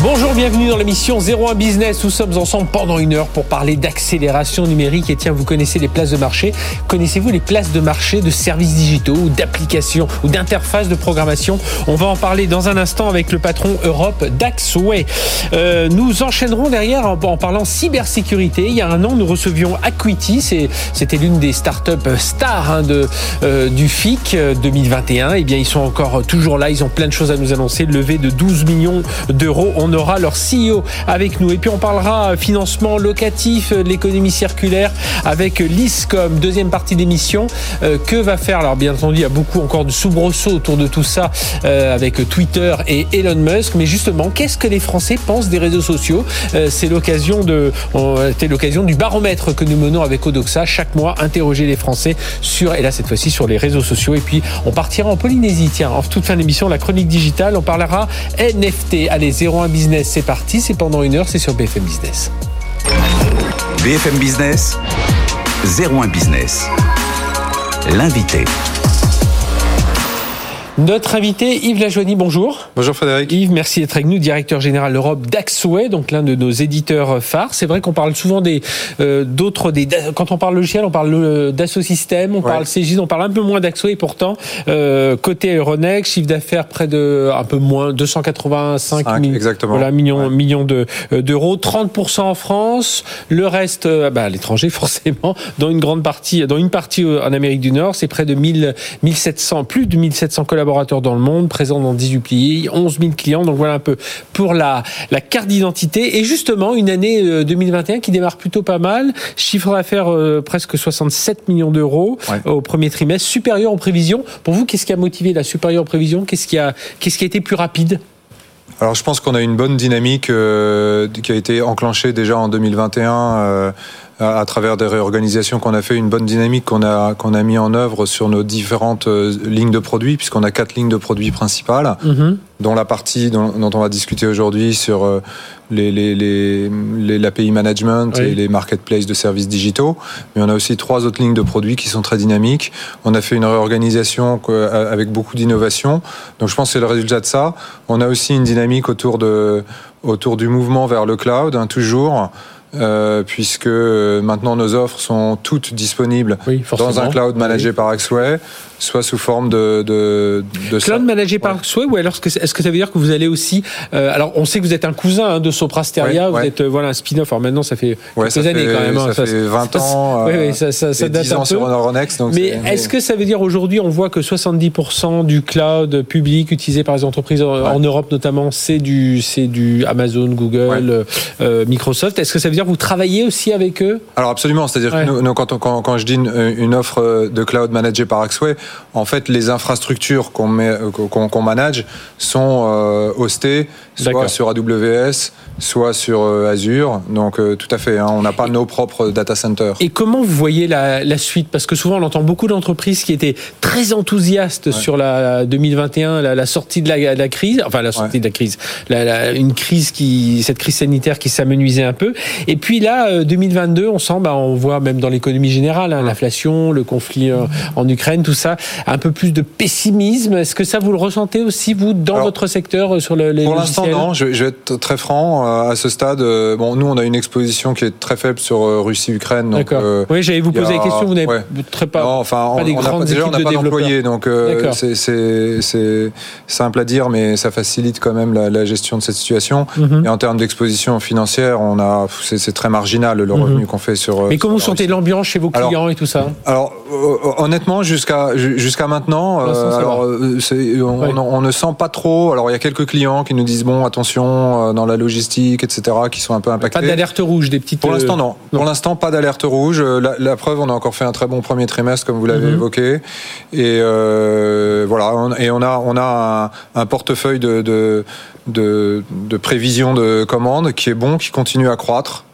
Bonjour, bienvenue dans l'émission 01 Business. Nous sommes ensemble pendant une heure pour parler d'accélération numérique. Et tiens, vous connaissez les places de marché. Connaissez-vous les places de marché de services digitaux ou d'applications ou d'interfaces de programmation? On va en parler dans un instant avec le patron Europe d'Axway. Euh, nous enchaînerons derrière en, parlant cybersécurité. Il y a un an, nous recevions Acuity. C'était l'une des startups stars hein, de, euh, du FIC 2021. Eh bien, ils sont encore toujours là. Ils ont plein de choses à nous annoncer. Levé de 12 millions d'euros on aura leur CEO avec nous. Et puis on parlera financement locatif, euh, l'économie circulaire avec l'ISCOM, deuxième partie d'émission. Euh, que va faire Alors bien entendu, il y a beaucoup encore de soubresauts autour de tout ça euh, avec Twitter et Elon Musk. Mais justement, qu'est-ce que les Français pensent des réseaux sociaux? C'est l'occasion de, c'était l'occasion du baromètre que nous menons avec Odoxa chaque mois, interroger les Français sur, et là cette fois-ci sur les réseaux sociaux. Et puis on partira en Polynésie. Tiens, en toute fin d'émission, la chronique digitale, on parlera NFT. Allez, 01 C'est parti, c'est pendant une heure, c'est sur BFM Business. BFM Business, 01 Business. L'invité. Notre invité Yves Lajoigny, bonjour. Bonjour Frédéric. Yves, merci d'être avec nous, directeur général d'Europe d'Axway, donc l'un de nos éditeurs phares. C'est vrai qu'on parle souvent des euh, d'autres des quand on parle logiciel, on parle euh, d'Assosystème, on parle CGIS, on parle un peu moins d'Axway. Pourtant, euh, côté Euronext, chiffre d'affaires près de un peu moins 285 voilà, millions millions de d'euros, 30% en France, le reste bah, à l'étranger forcément, dans une grande partie dans une partie en Amérique du Nord, c'est près de 1000 1700 plus de 1700 collaborateurs dans le monde, présents dans 18 pays, 11 000 clients. Donc voilà un peu pour la, la carte d'identité. Et justement, une année 2021 euh, qui démarre plutôt pas mal. Chiffre d'affaires euh, presque 67 millions d'euros au premier trimestre, supérieur aux prévisions. Pour vous, qu'est-ce qui a motivé la supérieure aux prévisions Qu'est-ce qui a, qu'est-ce qui a été plus rapide? Alors je pense qu'on a une bonne dynamique euh, qui a été enclenchée déjà en 2021 à travers des réorganisations qu'on a fait, une bonne dynamique qu'on a qu'on a mis en œuvre sur nos différentes euh, lignes de produits, puisqu'on a quatre lignes de produits principales, mhm. dont la partie dont, on va discuter aujourd'hui sur euh, les, les, les, l'API management et les marketplaces de services digitaux. Mais on a aussi trois autres lignes de produits qui sont très dynamiques. On a fait une réorganisation avec beaucoup d'innovation. Donc je pense que c'est le résultat de ça. On a aussi une dynamique autour de autour du mouvement vers le cloud, hein, toujours. Euh, puisque euh, maintenant nos offres sont toutes disponibles dans un cloud managé par Axway soit sous forme de, de, de cloud managé par Axway ou alors est-ce que ça veut dire que vous allez aussi euh, alors on sait que vous êtes un cousin hein, de Soprasteria vous êtes voilà un spin-off. Alors maintenant ça fait quelques années quand même hein, ça, fait 20 ans oui, ça, ça, ça date 10 ans un peu. sur Euronext donc mais est-ce que ça veut dire aujourd'hui on voit que 70% du cloud public utilisé par les entreprises en, Europe notamment c'est du c'est du Amazon Google Microsoft? Est-ce que ça veut dire que vous travaillez aussi avec eux? Alors absolument, c'est-à-dire que nous, quand, quand, quand, je dis une, offre de cloud managée par Axway, en fait, les infrastructures qu'on qu'on manage sont euh, hostées soit sur AWS, soit sur euh, Azure. Donc euh, tout à fait, hein, on n'a pas nos propres data centers. Et comment vous voyez la, la suite? Parce que souvent on entend beaucoup d'entreprises qui étaient très enthousiastes sur la 2021, la, la sortie de la, la, crise, enfin la sortie de la crise, une crise qui, cette crise sanitaire qui s'amenuisait un peu. Et puis là, 2022, euh, on sent, bah, on voit même dans l'économie générale, hein, l'inflation, le conflit en Ukraine, tout ça, un peu plus de pessimisme. Est-ce que ça vous le ressentez aussi vous dans votre secteur sur le, les Pour l'instant, non. Je, je, vais être très franc à ce stade, euh, bon, nous, on a une exposition qui est très faible sur euh, Russie-Ukraine. D'accord. Euh, oui, j'allais vous poser la question. Vous n'avez très pas, non, enfin, pas des on grandes déjà, on n'a pas d'employés, donc c'est simple à dire, mais ça facilite quand même la, la gestion de cette situation. Mhm. Et en termes d'exposition financière, on a, c'est très marginal le mhm. revenu qu'on fait sur. Mais comment vous sentez l'ambiance chez vos clients et tout ça Alors, honnêtement, jusqu'à jusqu'à maintenant, alors, on, on, ne sent pas trop. Alors, il y a quelques clients qui nous disent bon, attention dans la logistique, etc., qui sont un peu impactés. Pas d'alerte rouge, des petites. Pour l'instant, non. Pour l'instant, pas d'alerte rouge. La, preuve, on a encore fait un très bon premier trimestre, comme vous l'avez mhm. évoqué. Et euh, voilà. Et on a, on a un, portefeuille de, de, de, de prévision de commandes qui est bon, qui continue à croître.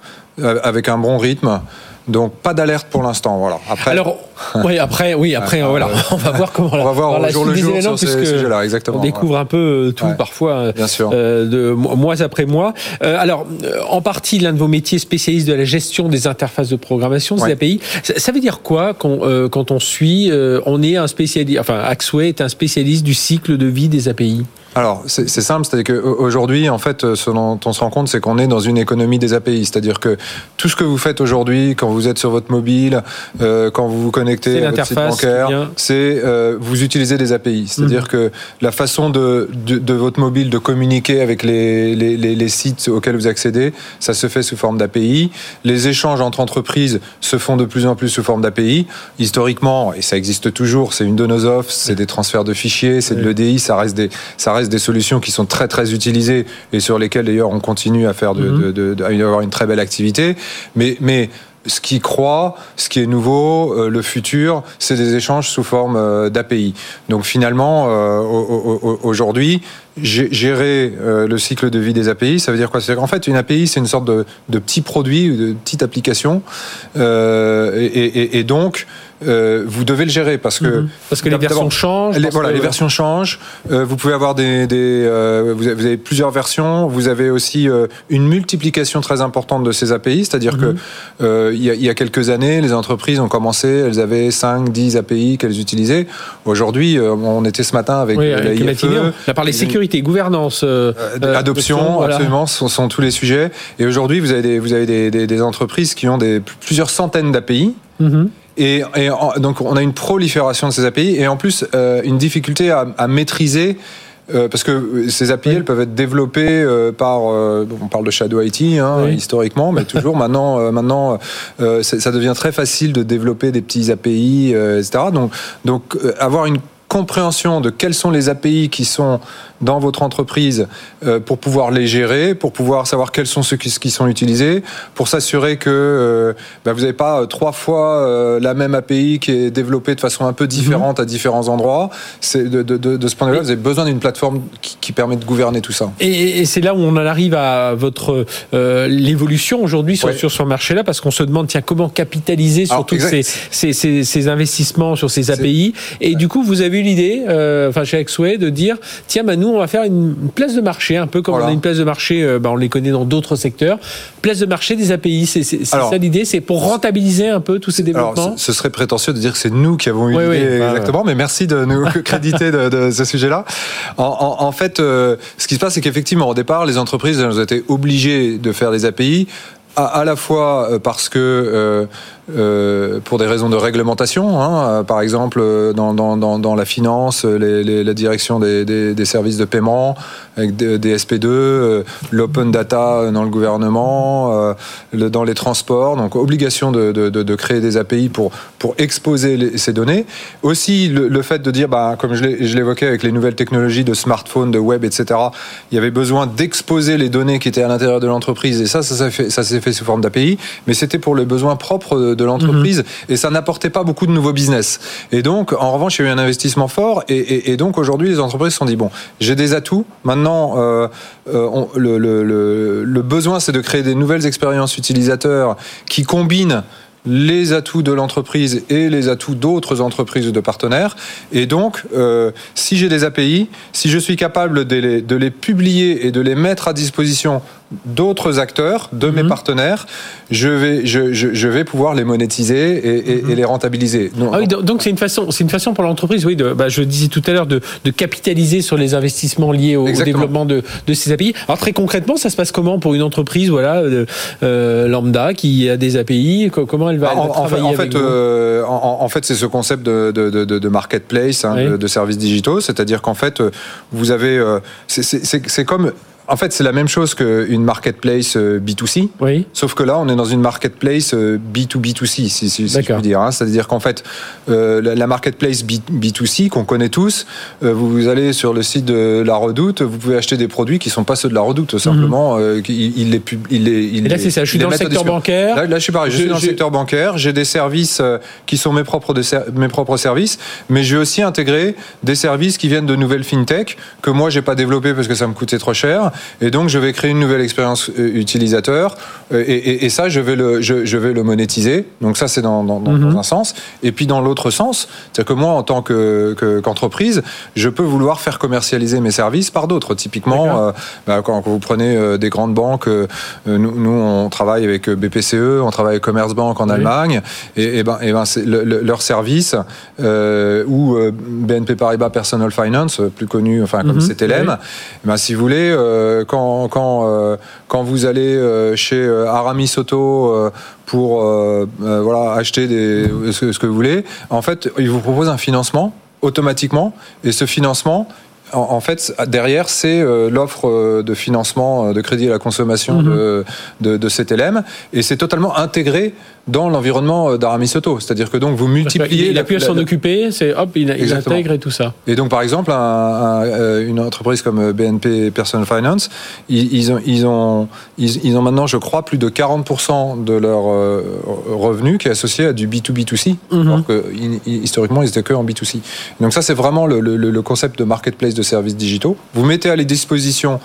avec un bon rythme. Donc pas d'alerte pour l'instant, voilà. Après, alors oui, après, oui, après, voilà, on va voir comment. On va voir au jour le jour sur ces sujets-là, exactement. On découvre un peu euh, tout parfois, euh, Bien sûr. Euh, de mois après mois. alors, en partie, l'un de vos métiers spécialistes de la gestion des interfaces de programmation, des API. Ça, veut dire quoi quand, quand on suit On est un spécialiste, enfin, Axway est un spécialiste du cycle de vie des API. Alors, c'est simple, c'est-à-dire qu'aujourd'hui, en fait, ce dont on se rend compte, c'est qu'on est dans une économie des API. C'est-à-dire que tout ce que vous faites aujourd'hui, quand vous êtes sur votre mobile, euh, quand vous vous connectez à votre site bancaire, c'est euh, vous utilisez des API. C'est-à-dire mhm. que la façon de, de, votre mobile de communiquer avec les, les, les, sites auxquels vous accédez, ça se fait sous forme d'API. Les échanges entre entreprises se font de plus en plus sous forme d'API. Historiquement, et ça existe toujours, c'est une de nos offres, c'est des transferts de fichiers, c'est de l'EDI, ça reste des, ça reste des solutions qui sont très très utilisées et sur lesquelles d'ailleurs on continue à faire de, mhm. de, de, avoir une très belle activité. Mais, mais ce qui croit, ce qui est nouveau, euh, le futur, c'est des échanges sous forme euh, d'API. Donc finalement, euh, aujourd'hui, gérer le cycle de vie des API, ça veut dire quoi? C'est qu'en fait, une API, c'est une sorte de, de, petit produit, de petite application, et, et, et, donc euh, vous devez le gérer parce que mhm. parce que les versions changent. Les, voilà, les versions changent. Euh, vous pouvez avoir des, des euh, vous, avez, plusieurs versions. Vous avez aussi une multiplication très importante de ces API, c'est-à-dire que mhm. il y, a, il y, a, quelques années, les entreprises ont commencé, elles avaient 5, 10 API qu'elles utilisaient. Aujourd'hui, on était ce matin avec, la IFE, On a parlé sécurité, gouvernance, adoption, absolument, ce sont, tous les sujets. Et aujourd'hui, vous avez des, vous avez des, des, des entreprises qui ont des plusieurs centaines d'API. Mhm. Et, donc on a une prolifération de ces API et en plus euh, une difficulté à, à maîtriser euh, parce que ces API elles peuvent être développées euh, par on parle de Shadow IT hein, historiquement mais toujours. Maintenant maintenant ça devient très facile de développer des petits API etc donc donc avoir une compréhension de quelles sont les API qui sont dans votre entreprise euh, pour pouvoir les gérer, pour pouvoir savoir quels sont ceux qui, sont utilisés, pour s'assurer que euh, bah, vous n'avez pas euh, trois fois la même API qui est développée de façon un peu différente à différents endroits. C'est de, de, ce point de vue-là, vous avez besoin d'une plateforme qui, permet de gouverner tout ça. Et, c'est là où on en arrive à votre l'évolution aujourd'hui sur, sur ce marché-là, parce qu'on se demande tiens comment capitaliser sur tous ces, ces, ces, investissements sur ces API. Et du coup, vous avez eu l'idée, enfin chez Axway, de dire tiens, bah, nous on va faire une, place de marché, un peu comme on a une place de marché, bah, on les connaît dans d'autres secteurs. Place de marché des API, c'est ça l'idée, c'est pour rentabiliser un peu tous ces développements. Alors, ce serait prétentieux de dire que c'est nous qui avons eu l'idée bah, exactement, mais merci de nous créditer de, ce sujet-là. En, fait, euh, ce qui se passe, c'est qu'effectivement, au départ, les entreprises elles ont été obligées de faire des API à, la fois euh, parce que euh, pour des raisons de réglementation, hein, euh, par exemple dans, dans, la finance, les, la direction des, services de paiement, avec des, SP2, euh, l'open data dans le gouvernement, dans les transports, donc obligation de, créer des API pour, exposer ces données. Aussi le, fait de dire, bah, comme je l'évoquais avec les nouvelles technologies de smartphone, de web, etc., il y avait besoin d'exposer les données qui étaient à l'intérieur de l'entreprise, et ça, ça, s'est fait, fait sous forme d'API, mais c'était pour le besoin propre de l'entreprise mhm. et ça n'apportait pas beaucoup de nouveaux business. Et donc, en revanche, il y a eu un investissement fort et, donc aujourd'hui, les entreprises se sont dit bon, j'ai des atouts. Maintenant, euh, euh, le, le, besoin, c'est de créer des nouvelles expériences utilisateurs qui combinent les atouts de l'entreprise et les atouts d'autres entreprises ou de partenaires. Et donc, euh, si j'ai des API, si je suis capable de les, de les, publier et de les mettre à disposition d'autres acteurs, de mes mhm. partenaires, je vais, je, je, vais pouvoir les monétiser et, et, mhm. les rentabiliser. Ah oui, donc c'est une façon, c'est une façon pour l'entreprise, oui, de, bah, je disais tout à l'heure, de, de, capitaliser sur les investissements liés au, développement de, de, ces API. Alors très concrètement, ça se passe comment pour une entreprise, voilà, euh, lambda qui a des API Comment elle va, en, travailler en fait, euh, en, fait, c'est ce concept de, de marketplace, hein, de, services digitaux, c'est-à-dire qu'en fait, vous avez, euh, c'est comme en fait, c'est la même chose qu'une marketplace B2C. Euh, oui. Sauf que là, on est dans une marketplace B2B2C, euh, si, si, je puis dire. Hein. C'est-à-dire qu'en fait, euh, la marketplace B, 2 c qu'on connaît tous, vous allez sur le site de la Redoute, vous pouvez acheter des produits qui ne sont pas ceux de la Redoute, tout simplement. Mhm. il, les, il, les, il Et là, c'est ça. Je suis dans le secteur bancaire. Là, je suis pareil. Je, suis dans le secteur bancaire. J'ai des services qui sont mes propres, mes propres services, mais je vais aussi intégrer des services qui viennent de nouvelles fintech que moi, j'ai pas développé parce que ça me coûtait trop cher et donc je vais créer une nouvelle expérience utilisateur, et, ça, je vais le, je, vais le monétiser. Donc ça, c'est dans, mhm. un sens. Et puis dans l'autre sens, c'est que moi, en tant qu'entreprise, je peux vouloir faire commercialiser mes services par d'autres. Typiquement, bah, quand, vous prenez des grandes banques, nous, on travaille avec BPCE, on travaille avec Commerzbank en Allemagne, et, ben, et ben leur service ou BNP Paribas Personal Finance, plus connu, enfin comme mhm. CTLM. Ben, si vous voulez, euh, quand quand euh, quand vous allez euh, chez Aramis Auto pour voilà acheter des, ce, que vous voulez, en fait, ils vous proposent un financement automatiquement, et ce financement, en, fait, derrière, c'est l'offre de financement de crédit à la consommation mhm. de, de, de, CTLM, et c'est totalement intégré dans l'environnement euh, d'Aramis Auto. C'est-à-dire que donc vous multipliez. Il, a pu s'en occuper, c'est hop, il, intègre et tout ça. Et donc par exemple, euh, une entreprise comme euh, BNP Personal Finance, ils, ont, ils, ont, ils, ont maintenant, je crois, plus de 40% de leur revenu qui est associé à du B2B2C. Mhm. Alors que historiquement, ils étaient que en B2C. Donc ça, c'est vraiment le, le concept de marketplace de services digitaux. Vous mettez à les dispositions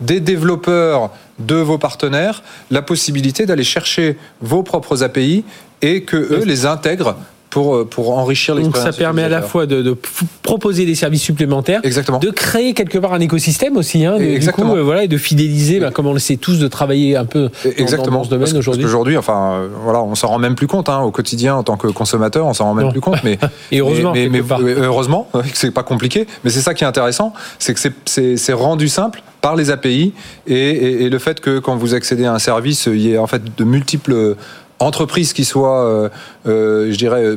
des développeurs de vos partenaires la possibilité d'aller chercher vos propres API et que eux les intègrent pour, euh, pour enrichir l'expérience. Donc ça permet à la fois de, proposer des services supplémentaires, Exactement. de créer quelque part un écosystème aussi, hein, Exactement. Coup, euh, voilà, et de fidéliser, bah, comme on le sait tous, de travailler un peu Exactement. dans, ce domaine aujourd'hui. Parce qu'aujourd'hui, enfin, euh, voilà, on s'en rend même plus compte hein, au quotidien en tant que consommateur, on s'en rend même plus compte. Mais, et heureusement, mais, mais, heureusement c'est pas compliqué. Mais c'est ça qui est intéressant, c'est que c'est rendu simple par les API et, et, et, le fait que quand vous accédez à un service, il y ait en fait de multiples entreprise qui soit, euh, euh, je dirais,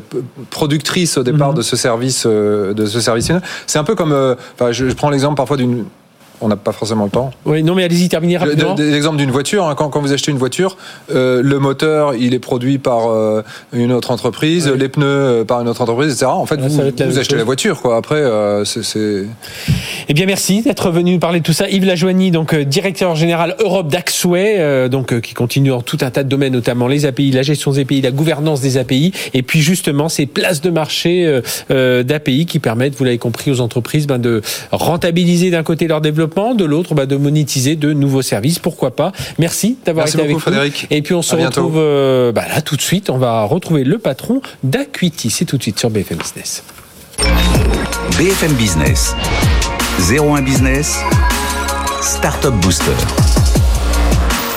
productrice au départ mhm. de ce service, euh, de ce service. C'est un peu comme, enfin, je, je prends l'exemple parfois d'une on n'a pas forcément le temps. Oui, non, mais allez-y, terminez rapidement. L'exemple d'une voiture, hein, quand, vous achetez une voiture, euh, le moteur, il est produit par euh, une autre entreprise, les pneus euh, par une autre entreprise, etc. En fait, vous, achetez la voiture, quoi. Après, c'est. Eh bien, merci d'être venu parler de tout ça. Yves Lajoigny, donc directeur général Europe d'Axway, donc qui continue en tout un tas de domaines, notamment les API, la gestion des API, la gouvernance des API, et puis justement ces places de marché d'API qui permettent, vous l'avez compris, aux entreprises ben, de rentabiliser d'un côté leur développement de l'autre bah, de monétiser de nouveaux services, pourquoi pas. Merci d'avoir été avec Frédéric. nous. Et puis on se retrouve euh, bah, là tout de suite, on va retrouver le patron d'Acuity, c'est tout de suite sur BFM Business. BFM Business, 01 Business, Startup Booster.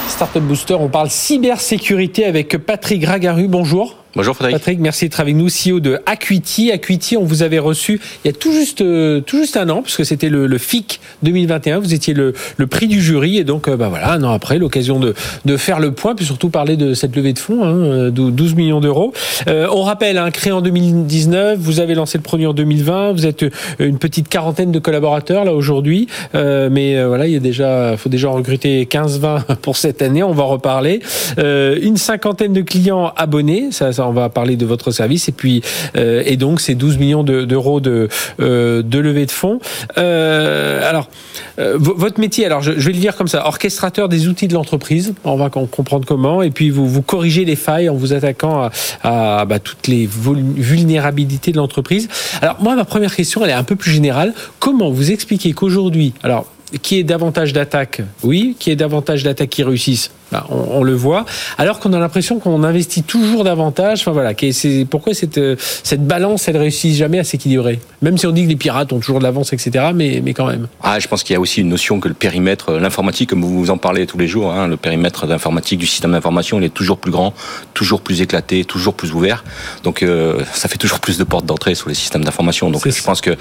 Startup Booster, on parle cybersécurité avec Patrick Ragaru. Bonjour. Bonjour Frédéric. Patrick, merci d'être avec nous, CEO de Acuity. Acuity, on vous avait reçu il y a tout juste, euh, tout juste un an, puisque c'était le, le, FIC 2021. Vous étiez le, le prix du jury, et donc, euh, bah voilà, un an après, l'occasion de, de faire le point, puis surtout parler de cette levée de fonds, hein, 12 euh, millions d'euros. Euh, on rappelle, hein, créé en 2019, vous avez lancé le produit en 2020. Vous êtes une petite quarantaine de collaborateurs là aujourd'hui, euh, mais voilà, il y a déjà, faut déjà recruter 15-20 pour cette année. On va en reparler. une cinquantaine de clients abonnés, ça on va parler de votre service. Et puis, euh, et donc, c'est 12 millions d'euros de, euh, de levée de fonds. Euh, alors, votre métier, alors je, vais le dire comme ça, orchestrateur des outils de l'entreprise. On va comprendre comment. Et puis, vous, vous corrigez les failles en vous attaquant à, bah, toutes les vulnérabilités de l'entreprise. Alors, moi, ma première question, elle est un peu plus générale. Comment vous expliquez qu'aujourd'hui, alors, qui est davantage d'attaques, oui, qui est davantage d'attaques qui réussissent, bah, on, le voit, alors qu'on a l'impression qu'on investit toujours davantage. Enfin voilà, c'est pourquoi cette euh, cette balance, elle réussit jamais à s'équilibrer? Même si on dit que les pirates ont toujours de l'avance, etc. Mais mais quand même. Ah, je pense qu'il y a aussi une notion que le périmètre, euh, l'informatique, comme vous en parlez tous les jours, hein, le périmètre d'informatique du système d'information, il est toujours plus grand, toujours plus éclaté, toujours plus ouvert. Donc euh, ça fait toujours plus de portes d'entrée sur les systèmes d'information. Donc je pense que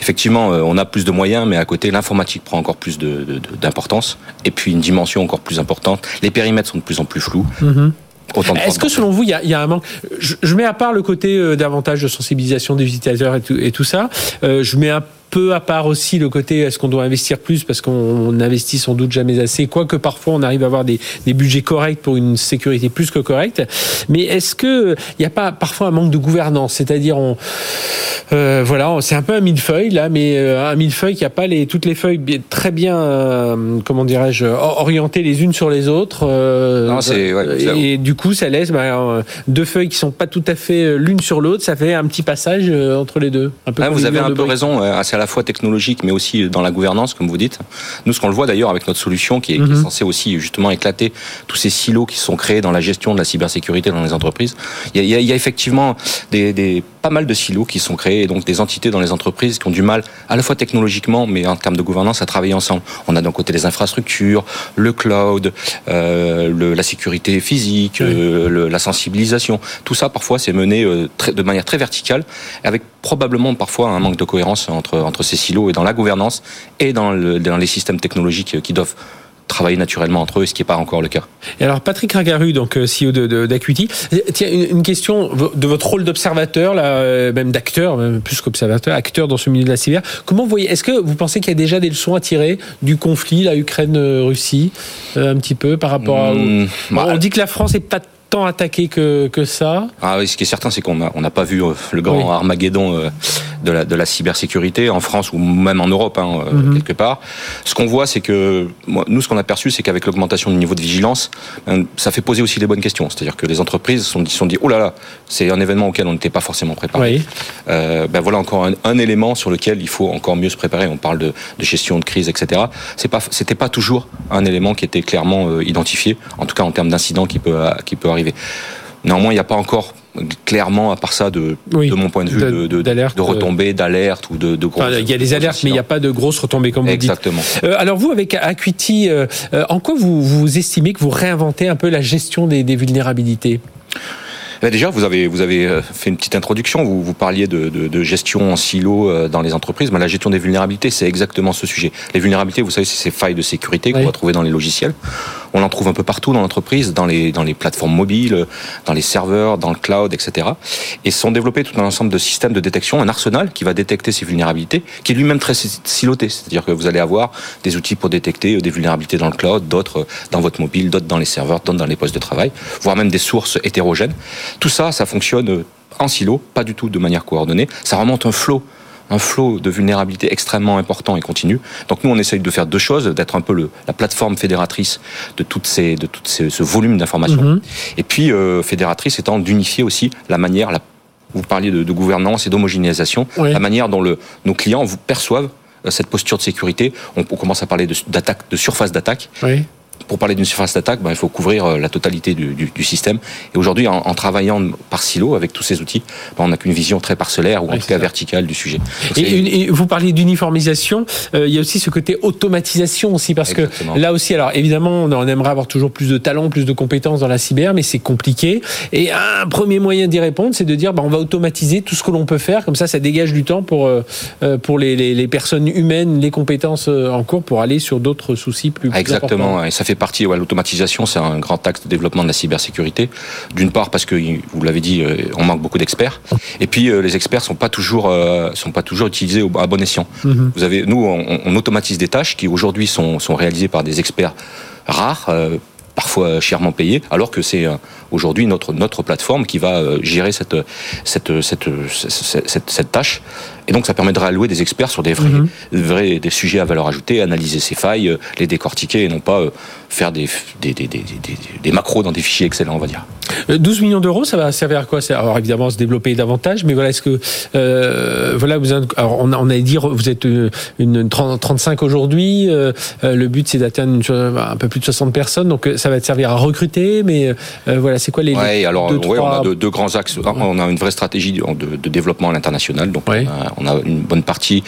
effectivement, on a plus de moyens, mais à côté, l'informatique prend encore plus d'importance de, et puis une dimension encore plus importante les périmètres sont de plus en plus flous. Mhm. Est-ce que selon vous, il y a, un manque je, mets à part le côté euh, davantage de sensibilisation des utilisateurs et tout, ça. Euh, je mets un peu à part aussi le côté est-ce qu'on doit investir plus parce qu'on investit sans doute jamais assez, quoique parfois on arrive à avoir des, des budgets corrects pour une sécurité plus que correcte. Mais est-ce que il n'y a pas parfois un manque de gouvernance? C'est-à-dire on euh, voilà, c'est un peu un millefeuille là, mais euh, un millefeuille qui a pas les toutes les feuilles très bien euh, comment dirais-je orientées les unes sur les autres. Euh, non, ouais, et du coup ça laisse bah, deux feuilles qui sont pas tout à fait l'une sur l'autre, ça fait un petit passage entre les deux. Un peu ah, vous avez un peu raison. Assez à la fois technologique, mais aussi dans la gouvernance, comme vous dites. Nous, ce qu'on le voit d'ailleurs avec notre solution, qui est, qui est censée aussi justement éclater tous ces silos qui sont créés dans la gestion de la cybersécurité dans les entreprises. Il y a, il y a effectivement des, des, pas mal de silos qui sont créés, et donc des entités dans les entreprises qui ont du mal, à la fois technologiquement, mais en termes de gouvernance, à travailler ensemble. On a d'un côté les infrastructures, le cloud, euh, le, la sécurité physique, euh, le, la sensibilisation. Tout ça, parfois, c'est mené euh, très, de manière très verticale, avec probablement parfois un manque de cohérence entre, entre ces silos et dans la gouvernance et dans, le, dans les systèmes technologiques qui doivent travailler naturellement entre eux, ce qui n'est pas encore le cas. Et alors Patrick Ragaru, donc euh, CEO d'Acuity, tiens une, question de votre rôle d'observateur, là, euh, même d'acteur, même plus qu'observateur, acteur dans ce milieu de la cyber. Comment vous voyez Est-ce que vous pensez qu'il y a déjà des leçons à tirer du conflit, la Ukraine-Russie, euh, un petit peu par rapport à mmh, bah, On dit que la France est pas tant attaqué que, que ça. Ah oui, ce qui est certain, c'est qu'on n'a on n'a pas vu euh, le grand oui. Armageddon euh, de la, de la cybersécurité en France ou même en Europe, hein, mm -hmm. quelque part. Ce qu'on voit, c'est que nous, ce qu'on a perçu, c'est qu'avec l'augmentation du niveau de vigilance, ça fait poser aussi les bonnes questions. C'est-à-dire que les entreprises se sont, sont dit, oh là là, c'est un événement auquel on n'était pas forcément préparé. Oui. Euh, ben voilà encore un, un, élément sur lequel il faut encore mieux se préparer. On parle de, de gestion de crise, etc. C'est pas, c'était pas toujours un élément qui était clairement identifié, en tout cas en termes d'incidents qui peut, qui peut arriver arriver. Néanmoins, il n'y a pas encore clairement, à part ça, de, oui, de mon point de vue, de, de, de, de retombées, d'alerte ou de, de grosses. Enfin, il y a des alertes, mais il n'y a pas de grosses retombées, comme vous Exactement. dites. Euh, alors vous, avec Acuity, euh, en quoi vous, vous estimez que vous réinventez un peu la gestion des, des vulnérabilités? Déjà, vous avez, vous avez fait une petite introduction. Vous, vous parliez de, de, de gestion en silo dans les entreprises. Mais la gestion des vulnérabilités, c'est exactement ce sujet. Les vulnérabilités, vous savez, c'est ces failles de sécurité qu'on oui. va trouver dans les logiciels. On en trouve un peu partout dans l'entreprise, dans les, plateformes mobiles, dans les serveurs, dans le cloud, etc. Et sont développés tout un ensemble de systèmes de détection, un arsenal qui va détecter ces vulnérabilités, qui est lui-même très siloté. C'est-à-dire que vous allez avoir des outils pour détecter des vulnérabilités dans le cloud, d'autres dans votre mobile, d'autres dans les serveurs, d'autres dans les postes de travail, voire même des sources hétérogènes. Tout ça, ça fonctionne en silo, pas du tout de manière coordonnée. Ça remonte un flot un flot de vulnérabilité extrêmement important et continu. Donc nous, on essaye de faire deux choses, d'être un peu le, la plateforme fédératrice de toutes ces, de ces, ce volume d'informations. Mm -hmm. Et puis euh, fédératrice étant d'unifier aussi la manière, la, vous parliez de, de gouvernance et d'homogénéisation, oui. la manière dont le, nos clients vous perçoivent euh, cette posture de sécurité. On, on commence à parler d'attaque, de, de, surface d'attaque. Oui pour parler d'une surface d'attaque, ben, il faut couvrir euh, la totalité du, du, du système. Et aujourd'hui, en, en, travaillant par silo avec tous ces outils, ben, on n'a qu'une vision très parcellaire ou oui, en tout cas ça. verticale du sujet. Et, et, vous parliez d'uniformisation, euh, il y a aussi ce côté automatisation aussi, parce Exactement. que là aussi, alors évidemment, on aimerait avoir toujours plus de talents, plus de compétences dans la cyber, mais c'est compliqué. Et un premier moyen d'y répondre, c'est de dire, ben, on va automatiser tout ce que l'on peut faire, comme ça, ça dégage du temps pour, euh, pour les, les, les, personnes humaines, les compétences en cours, pour aller sur d'autres soucis plus, plus Exactement, importants. et ça fait partie, ouais, l'automatisation, c'est un grand axe de développement de la cybersécurité. D'une part parce que, vous l'avez dit, euh, on manque beaucoup d'experts. Et puis, euh, les experts sont pas toujours, euh, sont pas toujours utilisés à bon escient. Mm -hmm. Vous avez, nous, on, on, automatise des tâches qui aujourd'hui sont, sont réalisées par des experts rares, euh, parfois chèrement payés, alors que c'est aujourd'hui notre, notre plateforme qui va gérer cette, cette, cette, cette, cette tâche. Et donc, ça permettra de allouer des experts sur des vrais, mm -hmm. vrais des sujets à valeur ajoutée, analyser ces failles, les décortiquer et non pas faire des, des, des, des, des macros dans des fichiers Excel, on va dire. 12 millions d'euros, ça va servir à quoi? Alors évidemment, se développer davantage, mais voilà, est-ce que euh, voilà, vous alors on, on a dit vous êtes une 30, 35 aujourd'hui. Euh, le but c'est d'atteindre un peu plus de 60 personnes, donc ça va te servir à recruter. Mais euh, voilà, c'est quoi les ouais, alors deux, ouais, trois... on a deux, deux, grands axes. On a une vraie stratégie de, de développement à l'international, donc ouais. on, a, on, a, une bonne partie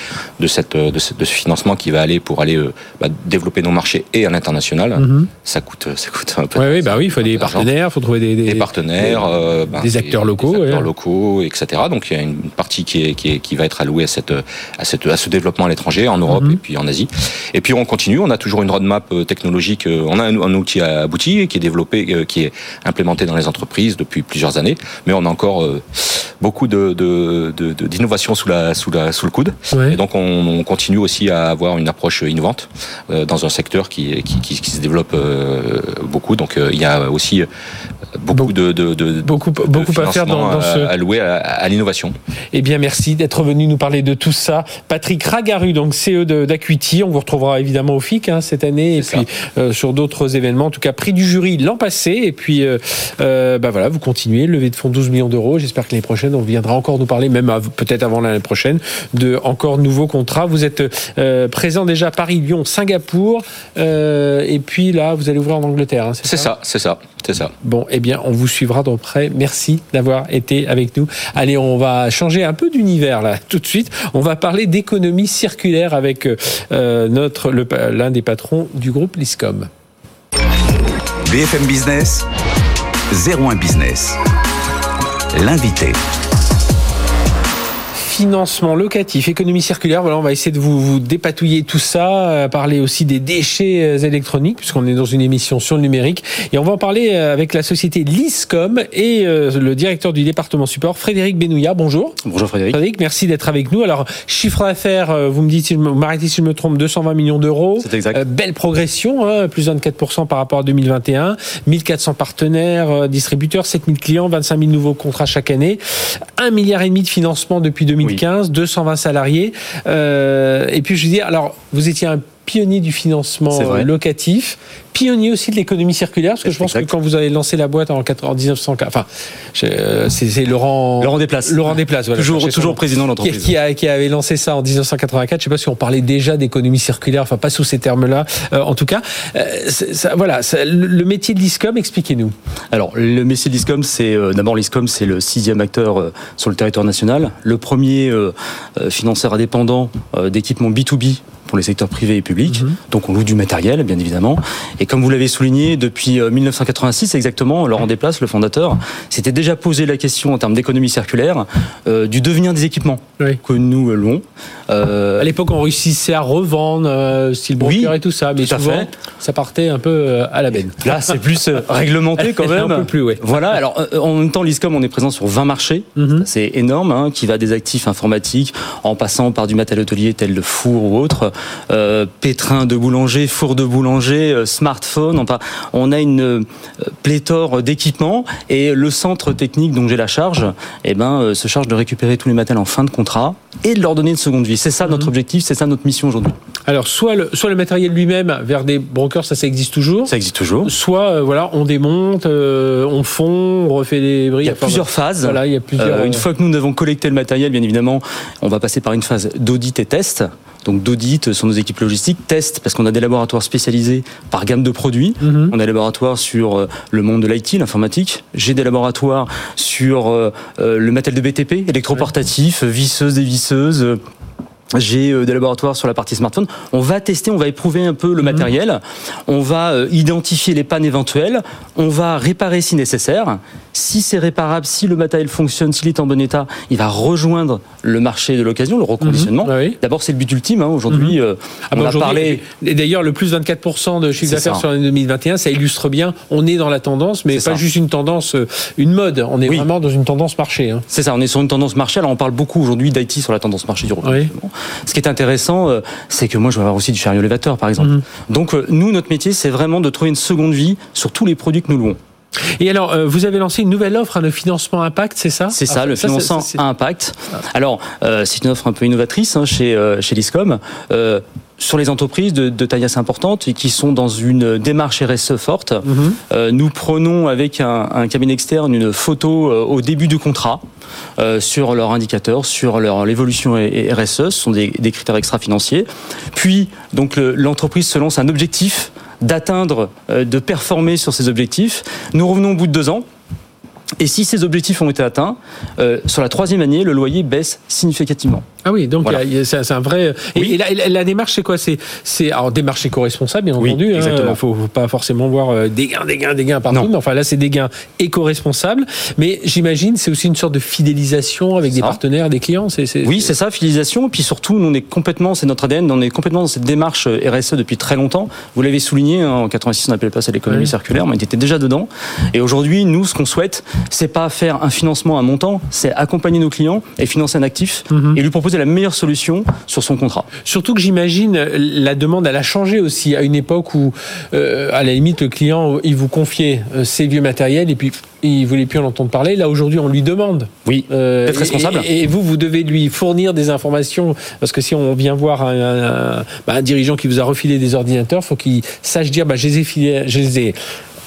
de cette de ce, de ce financement qui va aller pour aller bah, développer nos marchés et à l'international. Mm -hmm. Ça coûte ça coûte un peu. Oui, bah oui, il faut des partenaires, il faut trouver des, des des partenaires, des, euh, des acteurs locaux, des acteurs ouais. locaux, etc. Donc il y a une partie qui, est, qui, est, qui va être allouée à, cette, à, cette, à ce développement à l'étranger, en Europe mm -hmm. et puis en Asie. Et puis on continue, on a toujours une roadmap euh, technologique, euh, on a un, un outil abouti qui est développé, qui est implémenté dans les entreprises depuis plusieurs années, mais on a encore beaucoup de, de, sous, la, sous, la, sous le coude. Ouais. Et donc on, on, continue aussi à avoir une approche innovante dans un secteur qui, qui, qui, qui se développe beaucoup. Donc il y a aussi beaucoup de, de, de beaucoup beaucoup à faire dans, dans ce alloué à, à l'innovation. Eh bien, merci d'être venu nous parler de tout ça, Patrick Ragaru, donc CEO d'Acuity. On vous retrouvera évidemment au FIC hein, cette année et puis euh, sur d'autres événements. En tout cas, prix du jury l'an passé et puis euh, euh, bah voilà, vous continuez, levée de fonds 12 millions d'euros. J'espère que l'année prochaine, on viendra encore nous parler, même peut-être avant l'année prochaine, de encore nouveaux contrats. Vous êtes euh, présent déjà à Paris, Lyon, Singapour, euh, et puis là, vous allez ouvrir en Angleterre. Hein, c'est ça, c'est ça, c'est ça. Bon, eh bien, on vous suivra de près. Merci d'avoir été avec nous. Allez, on va changer un peu d'univers là, tout de suite. On va parler d'économie circulaire avec euh, notre l'un des patrons du groupe Liscom. BFM Business, 01 Business. L'invité financement locatif, économie circulaire. Voilà, on va essayer de vous, vous dépatouiller tout ça, euh, parler aussi des déchets euh, électroniques, puisqu'on est dans une émission sur le numérique. Et on va en parler euh, avec la société Liscom et le directeur du département support, Frédéric Benouilla. Bonjour. Bonjour Frédéric. Frédéric, merci d'être avec nous. Alors, chiffre d'affaires, vous me dites, vous m'arrêtez si je me trompe, 220 millions d'euros. C'est exact. belle progression, hein, plus 24% par rapport à 2021. 1400 partenaires, distributeurs, 7000 clients, 25 000 nouveaux contrats chaque année. 1 milliard et demi de financement depuis 2015. 2015, 220 salariés. Euh, et puis je veux dire, alors vous étiez un pionnier du financement locatif pionnier aussi de l'économie circulaire, parce que je pense que quand vous avez lancé la boîte en, 1900, enfin, euh, c'est Laurent Laurent Desplaces, Laurent Desplaces, voilà, toujours toujours président de l'entreprise, qui, qui, avait lancé ça en 1984. Je sais pas si on parlait déjà d'économie circulaire, enfin pas sous ces termes-là. Euh, en tout cas, euh, ça, voilà, le métier de l'ISCOM, expliquez-nous. Alors le métier de l'ISCOM, c'est d'abord l'ISCOM, c'est le sixième acteur sur le territoire national, le premier financeur indépendant d'équipements B2B pour les secteurs privés et publics. Mhm. Donc on loue du matériel, bien évidemment. Et comme vous l'avez souligné, depuis 1986 euh, exactement, Laurent Desplaces, le fondateur, s'était déjà posé la question en termes d'économie circulaire euh, du devenir des équipements que nous louons. Euh, à l'époque, on réussissait à revendre, euh, style broker et tout ça, mais souvent, ça partait un peu à la benne. Là, c'est plus réglementé quand même. un peu plus, oui. Voilà. Alors, en même temps, l'ISCOM, on est présent sur 20 marchés. Mhm. C'est énorme, hein, qui va des actifs informatiques en passant par du matériel hôtelier tel le four ou autre, euh, pétrin de boulanger, four de boulanger, euh, smartphone. Enfin, on a une euh, pléthore d'équipements et le centre technique dont j'ai la charge, eh ben, se charge de récupérer tous les matériels en fin de contrat et de leur donner une seconde vie. C'est ça notre mhm. objectif, c'est ça notre mission aujourd'hui. Alors, soit le, soit le matériel lui-même vers des brokers, ça, ça existe toujours. Ça existe toujours. Soit, voilà, on démonte, on fond, on refait des briques. Il y a plusieurs phases. Voilà, il y a plusieurs. une fois que nous avons collecté le matériel, bien évidemment, on va passer par une phase d'audit et test donc d'audit sur nos équipes logistiques, test parce qu'on a des laboratoires spécialisés par gamme de produits. Mhm. On a des laboratoires sur euh, le monde de l'IT, l'informatique. J'ai des laboratoires sur euh, euh, le matériel de BTP, électroportatif, visseuse, dévisseuse j'ai des laboratoires sur la partie smartphone. On va tester, on va éprouver un peu le mhm. matériel, on va identifier les pannes éventuelles, on va réparer si nécessaire, si c'est réparable, si le matériel fonctionne, s'il est en bon état, il va rejoindre le marché de l'occasion, le reconditionnement. Mhm. D'abord, c'est le but ultime. Hein. Aujourd'hui, mhm. euh, ah on bah a parlé. Et d'ailleurs, le plus 24% de chiffre d'affaires sur l'année 2021, ça illustre bien. On est dans la tendance, mais pas juste une tendance, euh, une mode. On est vraiment dans une tendance marché. Hein. C'est ça. On est sur une tendance marché. Alors, on parle beaucoup aujourd'hui d'IT sur la tendance marché du reconditionnement. Ce qui est intéressant, euh, c'est que moi, je vais avoir aussi du chariot élévateur, par exemple. Mhm. Donc, nous, notre métier, c'est vraiment de trouver une seconde vie sur tous les produits que nous louons. Et alors, euh, vous avez lancé une nouvelle offre, le financement impact, c'est ça? C'est ça, le financement impact. Alors, euh, c'est une offre un peu innovatrice hein, chez, euh, chez l'ISCOM. Sur les entreprises de, taille assez importante et qui sont dans une démarche RSE forte, mhm. nous prenons avec un, cabinet externe une photo au début du contrat sur leurs indicateurs, sur leur l'évolution RSE, ce sont des, des critères extra-financiers. Puis, donc l'entreprise se lance un objectif d'atteindre, euh, de performer sur ces objectifs. Nous revenons au bout de deux ans. Et si ces objectifs ont été atteints, euh, sur la troisième année, le loyer baisse significativement. Ah oui, donc c'est un vrai. Et, la, démarche, c'est quoi? C'est alors démarche éco-responsable, bien entendu. Il hein, faut, pas forcément voir euh, des gains, des gains, des gains partout. Mais enfin là, c'est des gains éco-responsables. Mais j'imagine, c'est aussi une sorte de fidélisation avec des partenaires, des clients. C'est oui, c'est ça, fidélisation. Et puis surtout, nous, on est complètement, c'est notre ADN, on est complètement dans cette démarche euh, RSE depuis très longtemps. Vous l'avez souligné, hein, en 86, on appelait pas ça l'économie circulaire, mais on était déjà dedans. Et aujourd'hui, nous, ce qu'on souhaite, c'est pas faire un financement à montant, c'est accompagner nos clients et financer un actif mhm. et lui proposer proposer la meilleure solution sur son contrat. Surtout que j'imagine la demande, elle a changé aussi à une époque où, euh, à la limite, le client, il vous confiait euh, ses vieux matériels et puis il voulait plus en entendre parler. Là, aujourd'hui, on lui demande. Oui. Euh, D'être responsable. Et, et vous, vous devez lui fournir des informations parce que si on vient voir un, un- bah, un dirigeant qui vous a refilé des ordinateurs, faut qu'il sache dire, bah, je les ai filés, je les ai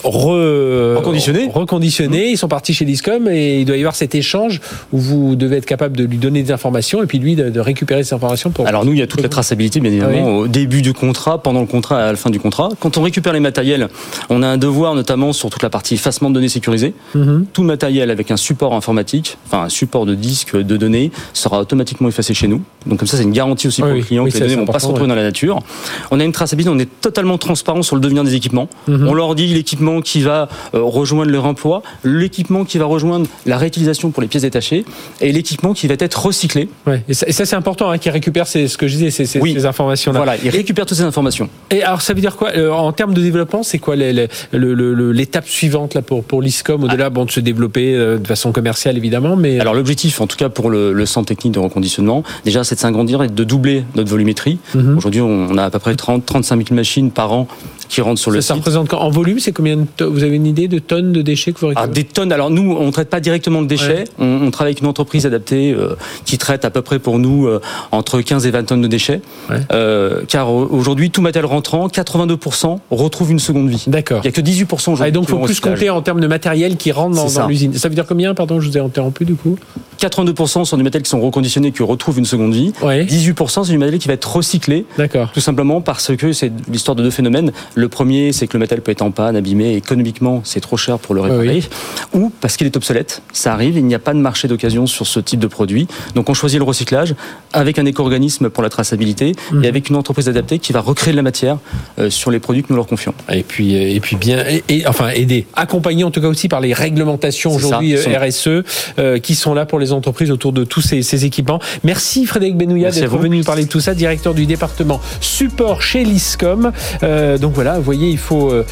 re- Reconditionnés. reconditionnés, ils sont partis chez l'ISCOM et il doit y avoir cet échange où vous devez être capable de lui donner des informations et puis lui de, de récupérer ces informations pour Alors nous, il y a toute la traçabilité, bien évidemment, au début du contrat, pendant le contrat et à la fin du contrat. Quand on récupère les matériels, on a un devoir, notamment sur toute la partie effacement de données sécurisées. Mhm. Tout le matériel avec un support informatique, enfin un support de disque de données, sera automatiquement effacé chez nous. Donc comme ça, c'est une garantie aussi Oui, pour oui. le client Oui, que les données c'est vont pas se retrouver dans la nature. On a une traçabilité, on est totalement transparent sur le devenir des équipements. Mhm. On leur dit l'équipement qui va euh, rejoindre leur emploi, l'équipement qui va rejoindre la réutilisation pour les pièces détachées et l'équipement qui va être recyclé. Ouais. Et ça, c'est important hein, qu'il récupère ces, ce que je disais, ces, ces, Oui. ces informations-là. Voilà, ils récupèrent toutes ces informations. Et alors, ça veut dire quoi euh, en termes de développement C'est quoi l'étape suivante là pour pour l'ISCOM au-delà bon de se développer euh, de façon commerciale évidemment, mais Alors l'objectif, en tout cas pour le, le centre technique de reconditionnement, déjà c'est de s'agrandir et de doubler notre volumétrie. Mhm. Aujourd'hui, on a à peu près 30, 35 000 machines par an qui rentrent sur le ça, ça site. représente en volume, c'est combien de Vous avez une idée de tonnes de déchets que vous Ah, récupérez des tonnes. Alors nous, on traite pas directement le déchet. Ouais. On, on travaille avec une entreprise adaptée euh, qui traite à peu près pour nous euh, entre 15 et 20 tonnes de déchets. Ouais. Euh, car au- aujourd'hui, tout matériel rentrant, 82% retrouve une seconde vie. D'accord. Il y a que 18% aujourd'hui. Ah, et donc, qui faut plus compter en termes de matériel qui rentre dans, l'usine. Ça veut dire combien Pardon, je vous ai interrompu du coup? 82% sont des matériels qui sont reconditionnés, qui retrouvent une seconde vie. Ouais. 18% c'est du matériel qui va être recyclé. D'accord. Tout simplement parce que c'est l'histoire de deux phénomènes. Le premier, c'est que le matériel peut être en panne, abîmé, économiquement, c'est trop cher pour le réparer. Ou parce qu'il est obsolète. Ça arrive, il n'y a pas de marché d'occasion sur ce type de produit. Donc on choisit le recyclage avec un éco-organisme pour la traçabilité Mhm. et avec une entreprise adaptée qui va recréer de la matière euh, sur les produits que nous leur confions. Et puis, euh, et puis bien, et, et- enfin aider, accompagner en tout cas aussi par les réglementations aujourd'hui euh, RSE euh, qui sont là pour les entreprises autour de tous ces, ces équipements. Merci Frédéric à d'être venu nous parler de tout ça, directeur du département support chez l'ISCOM. Euh, donc voilà, vous voyez, il faut, euh,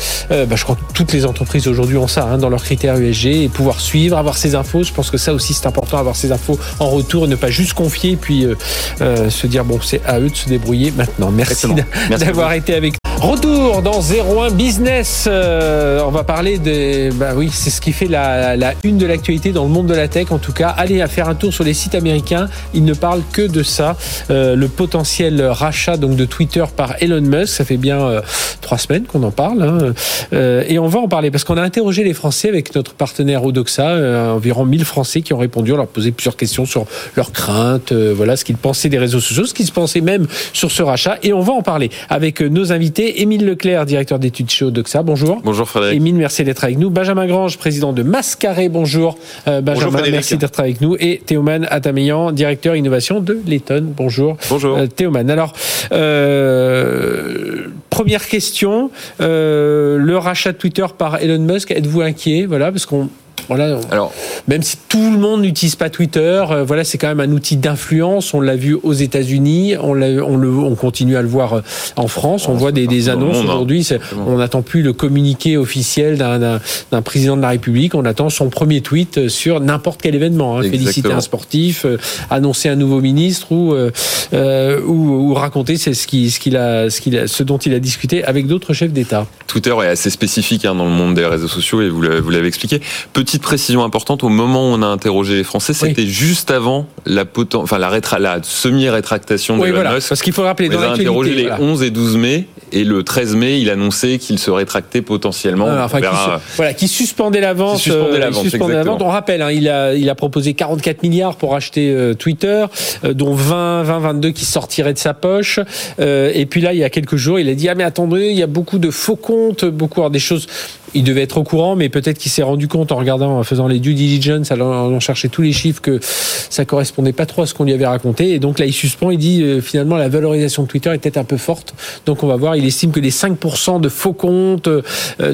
bah, je crois que toutes les entreprises aujourd'hui ont ça hein, dans leurs critères USG et pouvoir suivre, avoir ces infos. Je pense que ça aussi c'est important, avoir ces infos en retour et ne pas juste confier et puis euh, euh, se dire bon c'est à eux de se débrouiller maintenant. Merci d'avoir été avec Retour dans 01 Business. Euh, on va parler de. Bah oui, c'est ce qui fait la, la une de l'actualité dans le monde de la tech. En tout cas, allez à faire un tour sur les sites américains. Ils ne parlent que de ça. Euh, le potentiel rachat donc de Twitter par Elon Musk. Ça fait bien euh, trois semaines qu'on en parle. hein. Euh, et on va en parler parce qu'on a interrogé les Français avec notre partenaire Odoxa. euh, environ 1000 Français qui ont répondu. On leur posait plusieurs questions sur leurs craintes, euh, voilà ce qu'ils pensaient des réseaux sociaux, ce qu'ils se pensaient même sur ce rachat. Et on va en parler avec nos invités. Émile Leclerc, directeur d'études chez Odoxa. Bonjour. Bonjour Frédéric. Émile, merci d'être avec nous. Benjamin Grange, président de Mascaré, bonjour. Euh, Benjamin, merci d'être avec nous. Et Théoman Atameyan, directeur innovation de Letton. Bonjour. Bonjour. Euh, Théoman. Alors, euh, première question. Le rachat de Twitter par Elon Musk, êtes-vous inquiet? Voilà, parce qu'on. Voilà, Alors, même si tout le monde n'utilise pas Twitter, euh, voilà, c'est quand même un outil d'influence. On l'a vu aux États-Unis, on, l'a- on, le, on continue à le voir euh, en France. On voit des, annonces hein. aujourd'hui. On n'attend plus le communiqué officiel d'un- président de la République. On attend son premier tweet euh, sur n'importe quel événement. hein. Féliciter un sportif, euh, annoncer un nouveau ministre ou euh, ou, ou raconter c'est ce qui ce qu'il a ce qu'il a ce dont il a discuté avec d'autres chefs d'État. Twitter est assez spécifique hein, dans le monde des réseaux sociaux et vous l'avez expliqué. Petite précision importante, au moment où on a interrogé les Français, Oui. c'était juste avant la, poten- enfin, la, rétra- la semi-rétractation de Oui, Elon voilà. Musk. Parce qu'il faut rappeler On dans les a l'actualité. les voilà. 11 et 12 mai et le 13 mai, il annonçait qu'il se rétractait potentiellement. Voilà, qui, voilà, qui suspendait la vente. Qui suspendait la euh, vente, suspendait la exactement. vente. On rappelle, hein, il, a, il a proposé 44 milliards pour acheter euh, Twitter, euh, dont 20, 20, 22 qui sortiraient de sa poche. Euh, et puis là, il y a quelques jours, il a dit ah mais attendez, il y a beaucoup de faux comptes, beaucoup alors, des choses. Il devait être au courant, mais peut-être qu'il s'est rendu compte en regardant, en faisant les due diligence, en allant chercher tous les chiffres que ça correspondait pas trop à ce qu'on lui avait raconté. Et donc là, il suspend. Il dit euh, finalement la valorisation de Twitter est peut-être un peu forte. Donc on va voir. Il estime que les 5% de faux comptes, euh,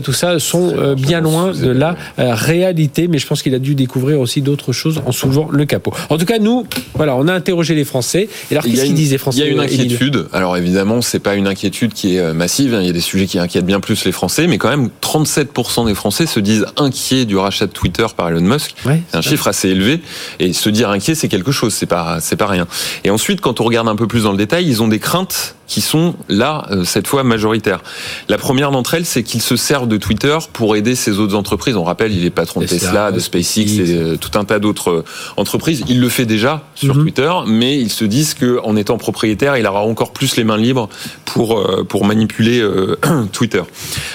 tout ça, sont euh, bien loin de la réalité. Mais je pense qu'il a dû découvrir aussi d'autres choses en soulevant le capot. En tout cas, nous, voilà, on a interrogé les Français. Et alors, qu'est-ce qu'ils disent les Français Il y a une inquiétude. Alors évidemment, c'est pas une inquiétude qui est massive. hein. Il y a des sujets qui inquiètent bien plus les Français, mais quand même 37 57% des Français se disent inquiets du rachat de Twitter par Elon Musk. Ouais, c'est un chiffre assez élevé. Et se dire inquiet, c'est quelque chose. C'est pas, c'est pas rien. Et ensuite, quand on regarde un peu plus dans le détail, ils ont des craintes qui sont là, euh, cette fois, majoritaires. La première d'entre elles, c'est qu'ils se servent de Twitter pour aider ces autres entreprises. On rappelle, il est patron de Tesla, de SpaceX et euh, tout un tas d'autres euh, entreprises. Il le fait déjà sur Mhm. Twitter, mais ils se disent qu'en étant propriétaire, il aura encore plus les mains libres pour, pour manipuler euh, Twitter.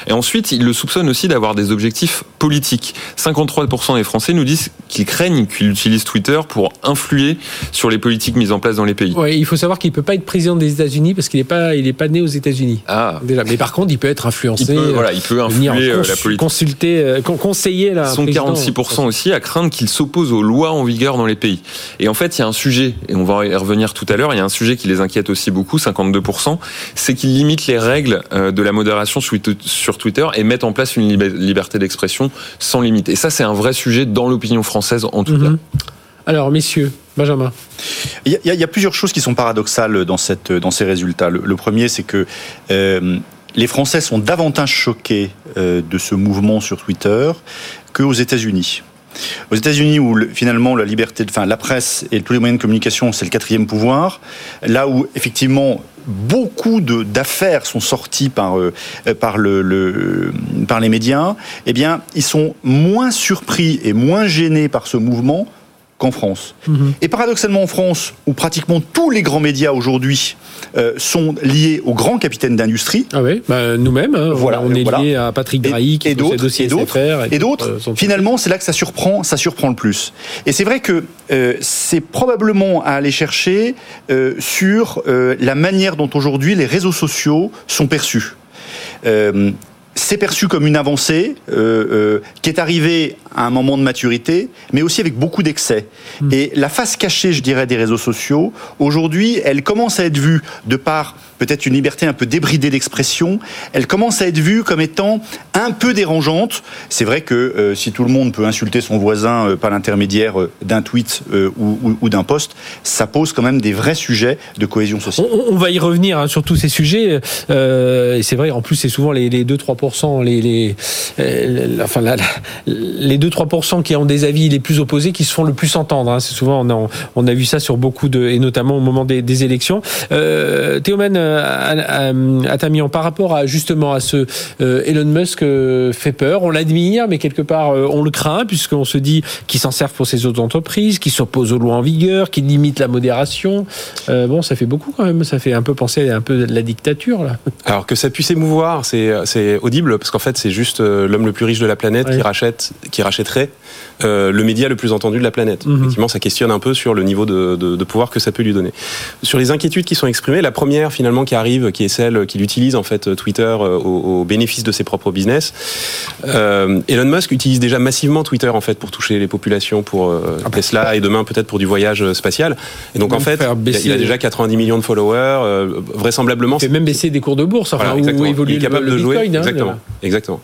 Et ensuite, ils le soupçonnent aussi d'avoir des objectifs politiques. 53% des Français nous disent qu'ils craignent qu'il utilise Twitter pour influer sur les politiques mises en place dans les pays. Ouais, il faut savoir qu'il peut pas être président des États-Unis parce qu'il est pas, il est pas né aux États-Unis. Ah, Déjà, mais par contre, il peut être il influencé. peut, euh, voilà, il peut venir influer euh, cons- la politique. consulter, euh, con- conseiller la. Ils sont 46% aussi à craindre qu'il s'oppose aux lois en vigueur dans les pays. Et en fait, il y a un sujet, et on va y revenir tout à l'heure, il y a un sujet qui les inquiète aussi beaucoup, 52%, c'est qu'ils limitent les règles euh, de la modération sur Twitter et mettent en place une lib- liberté d'expression sans limite. Et ça, c'est un vrai sujet dans l'opinion française en tout cas. Mhm. Alors, messieurs, Benjamin. Il y, a, plusieurs choses qui sont paradoxales dans, ces résultats. Le, premier, c'est que euh, les Français sont davantage choqués euh, de ce mouvement sur Twitter qu'aux États-Unis. Aux États-Unis, où le- finalement la liberté, enfin la presse et tous les moyens de communication, c'est le quatrième pouvoir, là où effectivement beaucoup d'affaires sont sorties par euh, par les médias, eh bien ils sont moins surpris et moins gênés par ce mouvement qu'en France. Et paradoxalement en France, où pratiquement tous les grands médias aujourd'hui euh, sont liés aux grands capitaines d'industrie, Ah oui, bah, nous-mêmes, hein, Voilà, on est voilà. lié à Patrick Drahi qui et d'autres, et d'autres, et d'autres, euh, sont- finalement, c'est là que ça surprend, ça surprend le plus. Et c'est vrai que euh, c'est probablement à aller chercher euh, sur la manière dont aujourd'hui les réseaux sociaux sont perçus. Euh, c'est perçu comme une avancée euh, euh, qui est arrivée à un moment de maturité, mais aussi avec beaucoup d'excès. Et la face cachée, je dirais, des réseaux sociaux, aujourd'hui, elle commence à être vue de par peut-être une liberté un peu débridée d'expression, elle commence à être vue comme étant un peu dérangeante. C'est vrai que euh, si tout le monde peut insulter son voisin euh, par l'intermédiaire euh, d'un tweet ou, d'un post, ça pose quand même des vrais sujets de cohésion sociale. On, va y revenir hein, sur tous ces sujets. Et c'est vrai, en plus, c'est souvent les, les 2-3%, les, enfin, les 2-3% qui ont des avis les plus opposés qui se font le plus entendre. hein. C'est souvent, on a, on a vu ça sur beaucoup de, et notamment au moment des, élections. Euh, à- Atamian, par rapport à justement à ce euh, Elon Musk euh, fait peur, on l'admire, mais quelque part euh, on le craint puisqu'on se dit qu'il s'en servent pour ses autres entreprises, qu'il s'oppose aux lois en vigueur, qu'il limite la modération. Euh, bon, ça fait beaucoup quand même. Ça fait un peu penser à un peu de la dictature là. Alors que ça puisse émouvoir, c'est audible parce qu'en fait c'est juste euh, l'homme le plus riche de la planète Ouais. qui rachète, qui rachèterait euh, le média le plus entendu de la planète. Mhm. Effectivement, ça questionne un peu sur le niveau de, de, de pouvoir que ça peut lui donner. Sur les inquiétudes qui sont exprimées, la première finalement qui arrive, qui est celle qu'il utilise en fait Twitter euh, au, au bénéfice de ses propres business. Euh, Elon Musk utilise déjà massivement Twitter en fait pour toucher les populations, pour euh, Tesla et demain peut-être pour du voyage spatial. Et donc en fait, il a- il déjà 90 millions de followers. euh, vraisemblablement, On fait même baisser des cours de bourse, enfin, voilà, où exactement. évolue Il est capable le, le de jouer. Hein, exactement. Exactement.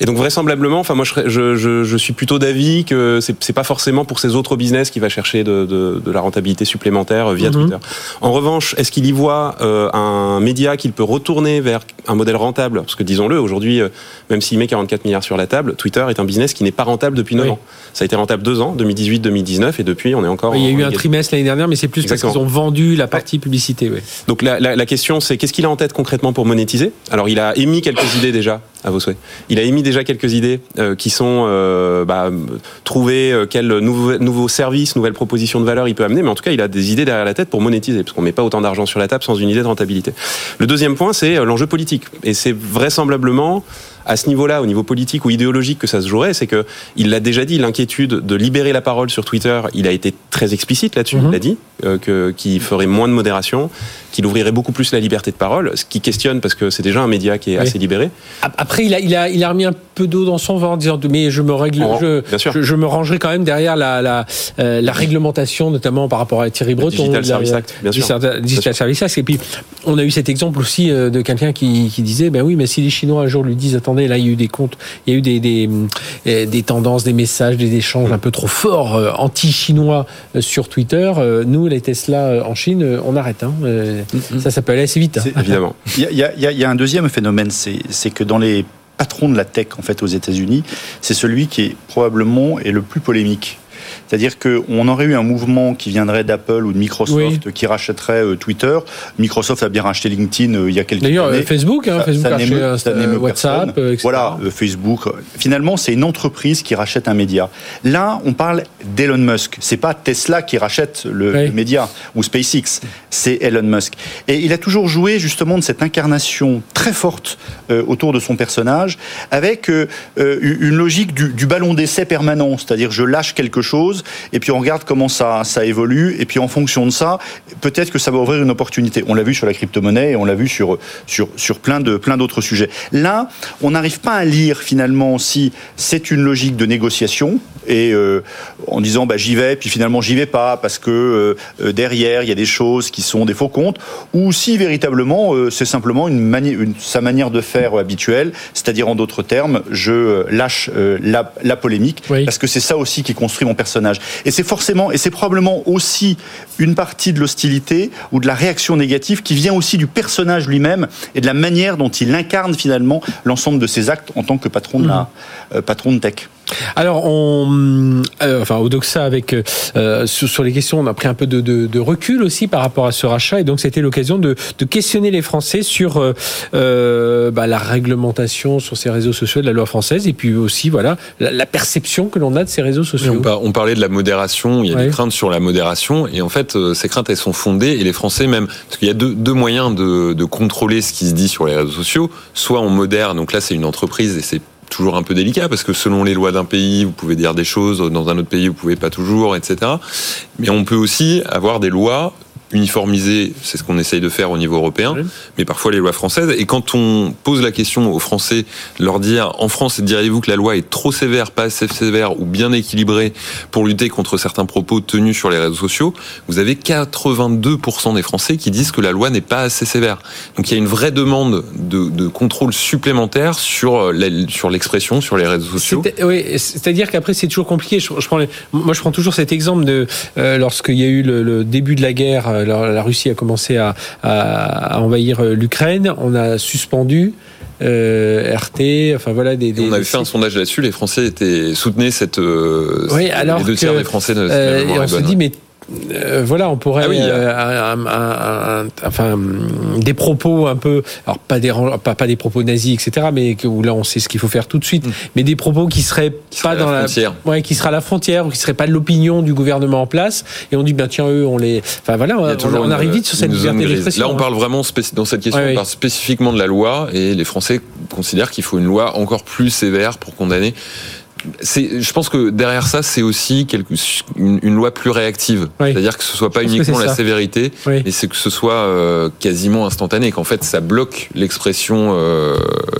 Et donc vraisemblablement, enfin moi je, je, je, suis plutôt d'avis que c'est pas forcément pour ses autres business qu'il va chercher de, de, de la rentabilité supplémentaire euh, via Mhm. Twitter. En revanche, est-ce qu'il y voit euh, un média qu'il peut retourner vers un modèle rentable? Parce que disons-le, aujourd'hui, euh, même s'il met 44 milliards sur la table, Twitter est un business qui n'est pas rentable depuis 9 Oui. ans. Ça a été rentable deux ans, 2018-2019, et depuis on est encore. Il y a en eu un trimestre l'année dernière, mais c'est plus parce qu'ils ont vendu la partie publicité. ouais. Donc la, la, la question c'est qu'est-ce qu'il a en tête concrètement pour monétiser? Alors il a émis quelques idées déjà à vos souhaits. Il a émis déjà quelques idées euh, qui sont euh, bah, trouver euh, quel nouveau, nouveau service, nouvelle proposition de valeur il peut amener, mais en tout cas il a des idées derrière la tête pour monétiser, parce qu'on met pas autant d'argent sur la table sans une idée de rentabilité. Le deuxième point c'est euh, l'enjeu politique, et c'est vraisemblablement à ce niveau-là, au niveau politique ou idéologique que ça se jouerait, c'est que il l'a déjà dit, l'inquiétude de libérer la parole sur Twitter, il a été très explicite là-dessus, Mhm. il l'a dit, euh, que qu'il ferait moins de modération, qu'il ouvrirait beaucoup plus la liberté de parole, ce qui questionne parce que c'est déjà un média qui est Oui. assez libéré. Ap- Après, il a, il a, il a remis un peu d'eau dans son vin en disant mais je me règle, En- je, bien sûr. je, je me rangerai quand même derrière la, la, euh, la réglementation, notamment par rapport à Thierry Breton. Digital Service Act, bien sûr. Digital, Digital Service Act. Et puis, on a eu cet exemple aussi euh, de quelqu'un qui, qui disait ben oui, mais si les Chinois un jour lui disent attendez, là il y a eu des comptes, il y a eu des, des, euh, des tendances, des messages, des échanges un peu trop forts anti-chinois sur Twitter, nous les Tesla en Chine, on arrête. Hein, Ça, ça peut aller assez vite. hein. Évidemment. Il y a, y y un deuxième phénomène, c'est c'est que dans les patrons de la tech en fait aux États-Unis, c'est celui qui est probablement est le plus polémique. C'est-à-dire qu'on aurait eu un mouvement qui viendrait d'Apple ou de Microsoft qui rachèterait euh, Twitter. Microsoft a bien racheté LinkedIn euh, il y a quelques D'ailleurs, années. euh, Facebook, hein, Ça- Facebook ça acheté, euh, WhatsApp, euh, etc. Voilà, euh, Facebook. Finalement, c'est une entreprise qui rachète un média. Là, on parle d'Elon Musk. C'est pas Tesla qui rachète le, Oui. le média ou SpaceX. C'est Elon Musk. Et il a toujours joué justement de cette incarnation très forte euh, autour de son personnage, avec euh, euh, une logique du, du ballon d'essai permanent. C'est-à-dire, je lâche quelque chose et puis on regarde comment ça, ça évolue. Et puis en fonction de ça, peut-être que ça va ouvrir une opportunité. On l'a vu sur la crypto-monnaie et on l'a vu sur, sur, sur plein d'autres sujets. Là, on n'arrive pas à lire finalement si c'est une logique de négociation et euh, en disant bah, j'y vais, puis finalement j'y vais pas parce que euh, euh, derrière il y a des choses qui sont des faux comptes, ou si véritablement euh, c'est simplement une mani- une- sa manière de faire habituelle, c'est-à-dire en d'autres termes, je euh, lâche euh, la, la polémique Oui. parce que c'est ça aussi qui construit mon personnage. Et c'est forcément et c'est probablement aussi une partie de l'hostilité ou de la réaction négative qui vient aussi du personnage lui-même et de la manière dont il incarne finalement l'ensemble de ses actes en tant que patron de la euh, patron de tech. Alors, on, euh, enfin, au Doxa, avec euh, sur, sur les questions, on a pris un peu de, de- de recul aussi par rapport à ce rachat, et donc c'était l'occasion de, de questionner les Français sur euh, euh, bah, la réglementation sur ces réseaux sociaux de la loi française, et puis aussi, voilà, la, la perception que l'on a de ces réseaux sociaux. on, par- on parlait de la modération, il y a Ouais. des craintes sur la modération, et en fait, euh, ces craintes, elles sont fondées, et les Français même, parce qu'il y a deux, deux moyens de, de contrôler ce qui se dit sur les réseaux sociaux. Soit on modère, donc là c'est une entreprise, et c'est toujours un peu délicat, parce que selon les lois d'un pays, vous pouvez dire des choses, dans un autre pays, vous pouvez pas toujours, etc. Mais on peut aussi avoir des lois uniformisées, c'est ce qu'on essaye de faire au niveau européen, Oui. mais parfois les lois françaises. Et quand on pose la question aux Français, leur dire en France, diriez-vous que la loi est trop sévère, pas assez sévère ou bien équilibrée pour lutter contre certains propos tenus sur les réseaux sociaux, vous avez 82% des Français qui disent que la loi n'est pas assez sévère. Donc il y a une vraie demande de, de contrôle supplémentaire sur la- sur l'expression sur les réseaux sociaux. Oui, c'est-à-dire qu'après c'est toujours compliqué. Je, je prends moi, je prends toujours cet exemple de euh, lorsqu'il y a eu le, le début de la guerre, euh, la, Russie a commencé à, à- à envahir euh, l'Ukraine. On a suspendu euh, RT, enfin voilà des. des on avait fait un sondage là-dessus, les Français étaient soutenaient cette euh, Oui, alors les deux tiers que, des Français Euh, et on se dit, mais euh, voilà, on pourrait, Ah oui, euh, un- un- un- un- enfin, des propos un peu, alors pas des, ran- pas, pas des propos nazis, etc., mais que, où là on sait ce qu'il faut faire tout de suite, mais des propos qui seraient Mm. Qui pas dans la la, frontière. ouais, qui à la frontière, ou qui seraient pas de l'opinion du gouvernement en place, et on dit, bien tiens, eux, on les, enfin voilà, on, une- arrive vite sur cette liberté d'expression. Là, on hein. parle vraiment dans cette question, Ouais, on oui. parle spécifiquement de la loi et les Français considèrent qu'il faut une loi encore plus sévère pour condamner. Je pense que derrière ça, c'est aussi quelque, une, une loi plus réactive. Oui. C'est-à-dire que ce soit pas uniquement la ça. sévérité, Oui. mais c'est que ce soit euh, quasiment instantané, qu'en fait ça bloque l'expression euh,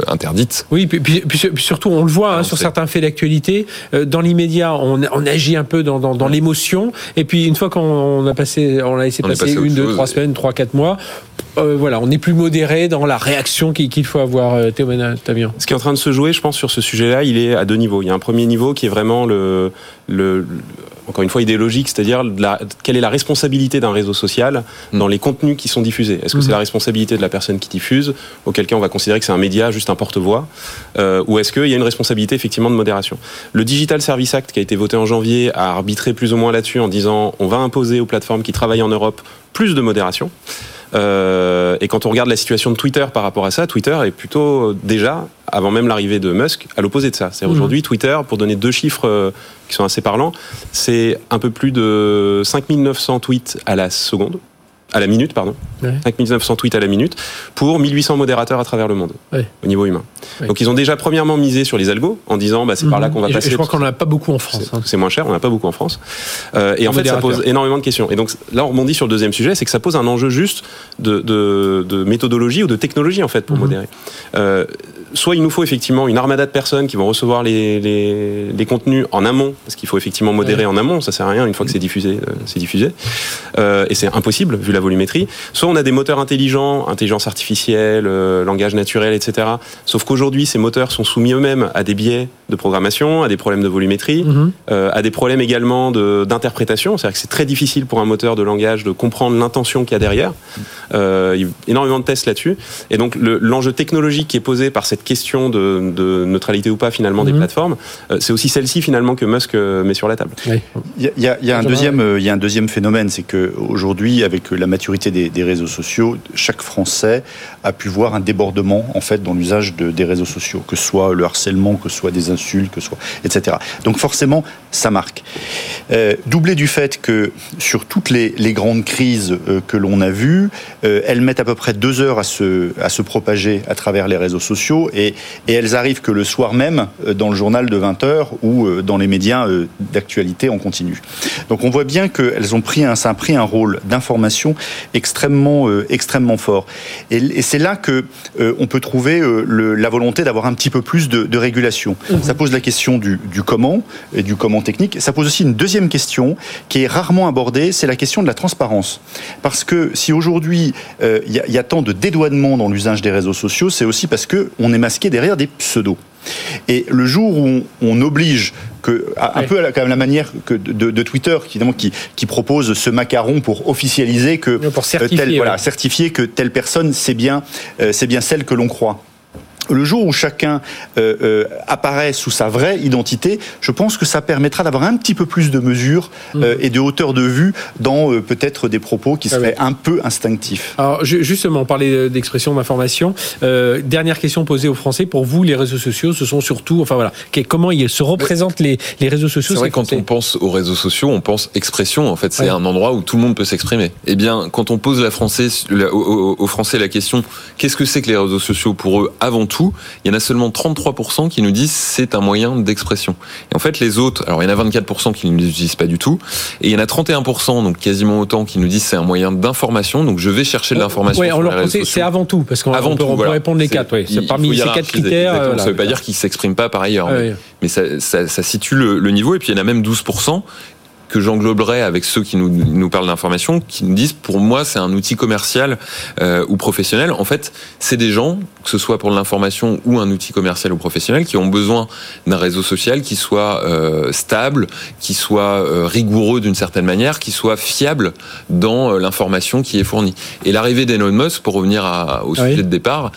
interdite. Oui, puis, puis- puis- puis surtout, on le voit hein, on sur certains faits d'actualité. euh, dans l'immédiat, on, on agit un peu dans, dans, dans l'émotion, et puis une fois qu'on a passé, on a laissé On passer passé une, deux, chose, trois semaines, trois, quatre mois. Euh, voilà, on est plus modéré dans la réaction qu'il qu'il faut avoir. Euh, Théo Tavian. Ce qui est en train de se jouer, je pense, sur ce sujet-là, il est à deux niveaux. Il y a un premier niveau qui est vraiment le, le, encore une fois idéologique, c'est-à-dire de la- quelle est la responsabilité d'un réseau social dans les contenus qui sont diffusés. Est-ce que c'est la responsabilité de la personne qui diffuse, auquel cas on va considérer que c'est un média, juste un porte-voix, euh, ou est-ce qu'il y a une responsabilité effectivement de modération? Le Digital Service Act qui a été voté en janvier a arbitré plus ou moins là-dessus en disant on va imposer aux plateformes qui travaillent en Europe plus de modération. Euh, et quand on regarde la situation de Twitter par rapport à ça, Twitter est plutôt euh, déjà, avant même l'arrivée de Musk, à l'opposé de ça. C'est Mhm. aujourd'hui Twitter, pour donner deux chiffres euh, qui sont assez parlants, c'est un peu plus de 5900 tweets à la seconde, à la minute, pardon. Ouais. 5900 tweets à la minute pour 1800 modérateurs à travers le monde Ouais. au niveau humain. Ouais. Donc ils ont déjà premièrement misé sur les algos en disant bah, c'est par là qu'on va Et passer. je crois qu'on n'en a pas beaucoup en France. c'est hein. moins cher, on n'a pas beaucoup en France. Euh, et en fait, ça pose énormément de questions. Et donc là, on rebondit sur le deuxième sujet, c'est que ça pose un enjeu juste de, de, de méthodologie ou de technologie en fait pour Mhm. modérer. Euh, soit il nous faut effectivement une armada de personnes qui vont recevoir les, les, les contenus en amont, parce qu'il faut effectivement modérer en amont, ça sert à rien une fois que c'est diffusé, euh, c'est diffusé. Euh, et c'est impossible vu la volumétrie. Soit on a des moteurs intelligents, intelligence artificielle, euh, langage naturel, etc. Sauf qu'aujourd'hui, ces moteurs sont soumis eux-mêmes à des biais de programmation, à des problèmes de volumétrie, Mhm. à des problèmes également d'interprétation. C'est-à-dire que c'est très difficile pour un moteur de langage de comprendre l'intention qu'il y a derrière. Il y a énormément de tests là-dessus. Et donc l'enjeu technologique qui est posé par cette question de, de neutralité ou pas finalement des Mhm. plateformes, euh, c'est aussi celle-ci finalement que Musk euh, met sur la table. Oui. Il y a, il y a- il y a un deuxième, euh, il y a un deuxième phénomène, c'est que aujourd'hui, avec la maturité des, des réseaux sociaux, chaque Français a pu voir un débordement en fait dans l'usage de- des réseaux sociaux, que ce soit le harcèlement, que ce soit des insultes, que ce soit etc. Donc forcément, ça marque. Euh, doublé du fait que sur toutes les, les grandes crises euh, que l'on a vues, euh, elles mettent à peu près deux heures à se, à se propager à travers les réseaux sociaux et, et elles arrivent que le soir même euh, dans le journal de 20 heures ou euh, dans les médias euh, d'actualité en continu. Donc on voit bien qu'elles ont pris un, ça a pris un rôle d'information extrêmement, euh, extrêmement fort. Et, et c'est là que euh, on peut trouver euh, le- la volonté d'avoir un petit peu plus de, de régulation. Ça pose la question du, du comment et du comment technique. Ça pose aussi une deuxième question qui est rarement abordée, c'est la question de la transparence. Parce que si aujourd'hui il y, a- il y a tant de dédouanement dans l'usage des réseaux sociaux, c'est aussi parce que on est masqué derrière des pseudos. Et le jour où on, oblige que, un peu à la, quand même la manière que de, Twitter, qui, qui, qui propose ce macaron pour officialiser que pour euh, certifier, voilà, certifier que telle personne c'est bien, euh, c'est bien celle que l'on croit. Le jour où chacun euh, euh, apparaît sous sa vraie identité, je pense que ça permettra d'avoir un petit peu plus de mesure euh, et de hauteur de vue dans euh, peut-être des propos qui Ah seraient oui. un peu instinctifs. Alors ju- justement, on parlait d'expression d'information. Euh, dernière question posée aux Français. Pour vous, les réseaux sociaux, ce sont surtout, enfin voilà, comment ils se représentent les, les réseaux sociaux C'est vrai quand on pense aux réseaux sociaux, on pense expression. En fait, c'est Ouais. un endroit où tout le monde peut s'exprimer. Eh bien, quand on pose la Français, la- aux- aux Français la question qu'est-ce que c'est que les réseaux sociaux pour eux avant tout, il y en a seulement 33% qui nous disent c'est un moyen d'expression. Et en fait, les autres, alors il y en a 24% qui ne l'utilisent pas du tout, et il y en a 31%, donc quasiment autant, qui nous disent c'est un moyen d'information. Donc je vais chercher de l'information Ouais, sur on les leur c'est avant tout, parce qu'on Avant on peut, tout, on peut voilà. répondre les quatre. C'est parmi ces quatre critères. euh, voilà. Ça ne veut pas dire qu'ils s'expriment pas par ailleurs. Ouais, mais- ouais. mais ça, ça, ça situe le, le niveau. Et puis il y en a même 12% que j'engloberais avec ceux qui nous, nous parlent d'information, qui nous disent pour moi c'est un outil commercial euh, ou professionnel. En fait, c'est des gens, que ce soit pour l'information ou un outil commercial ou professionnel, qui ont besoin d'un réseau social qui soit euh, stable, qui soit euh, rigoureux d'une certaine manière, qui soit fiable dans euh, l'information qui est fournie. Et l'arrivée d'Elon Musk, pour revenir à- au oui. sujet de départ,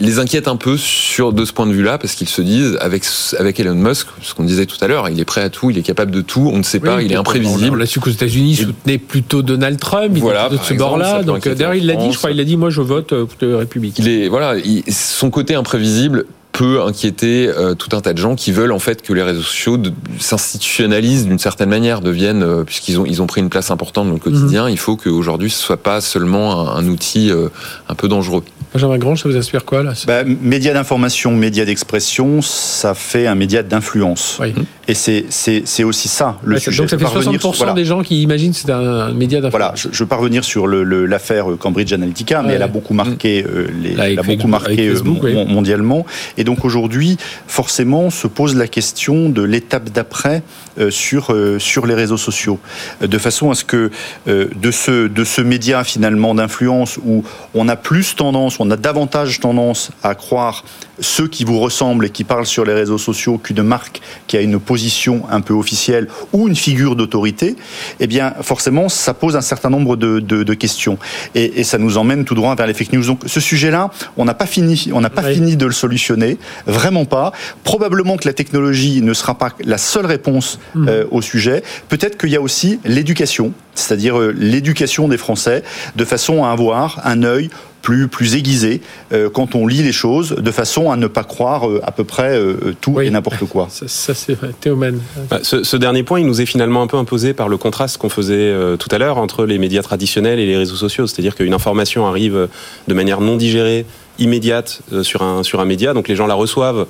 les inquiète un peu sur de ce point de vue-là, parce qu'ils se disent avec avec Elon Musk, ce qu'on disait tout à l'heure, il est prêt à tout, il est capable de tout, on ne sait pas, il est on- On imprévisible. l'a su qu'aux États-Unis, il soutenait plutôt Donald Trump. Il Voilà, était de ce bord-là. Donc inquiéter d'ailleurs, il la dit. Je crois, il a dit, moi, je vote euh, pour République. Il est voilà, il- son côté imprévisible peut inquiéter euh, tout un tas de gens qui veulent en fait que les réseaux sociaux s'institutionnalisent d'une certaine manière, deviennent euh, puisqu'ils ont ils ont pris une place importante dans le quotidien. Il faut qu'aujourd'hui ce soit pas seulement un, un outil euh, un peu dangereux. Benjamin Grange, ça vous inspire quoi là Bah, média d'information, média d'expression, ça fait un média d'influence. Oui. Et c'est- aussi ça le Ouais, sujet. Donc ça fait Je peux revenir 60% sur- voilà. des gens qui imaginent que c'est un, média Voilà, d'information. je, je veux pas revenir sur le- le- l'affaire Cambridge Analytica, mais Ouais. elle a beaucoup marqué, euh, les, Là, elle a beaucoup marqué euh, Facebook, mon- mondialement. Et donc aujourd'hui, forcément, se pose la question de l'étape d'après euh, sur euh, sur les réseaux sociaux, Euh, de façon à ce que euh, de ce de ce média finalement d'influence où on a plus tendance, on a davantage tendance à croire ceux qui vous ressemblent et qui parlent sur les réseaux sociaux qu'une marque qui a une position un peu officielle ou une figure d'autorité, eh bien forcément ça pose un certain nombre de, de- de questions et, et ça nous emmène tout droit vers les fake news. Donc ce sujet-là, on n'a pas fini, on n'a pas Oui. fini de le solutionner, vraiment pas. Probablement que la technologie ne sera pas la seule réponse Mhm. euh, au sujet. Peut-être qu'il y a aussi l'éducation, c'est-à-dire euh, l'éducation des Français, de façon à avoir un œil plus, plus aiguisé euh, quand on lit les choses, de façon à ne pas croire euh, à peu près euh, tout Oui. et n'importe quoi. Ça, ça, c'est vrai. Théoman. Bah, ce, ce dernier point, il nous est finalement un peu imposé par le contraste qu'on faisait euh, tout à l'heure entre les médias traditionnels et les réseaux sociaux. C'est-à-dire qu'une information arrive de manière non digérée, immédiate euh, sur un, sur un média, donc les gens la reçoivent.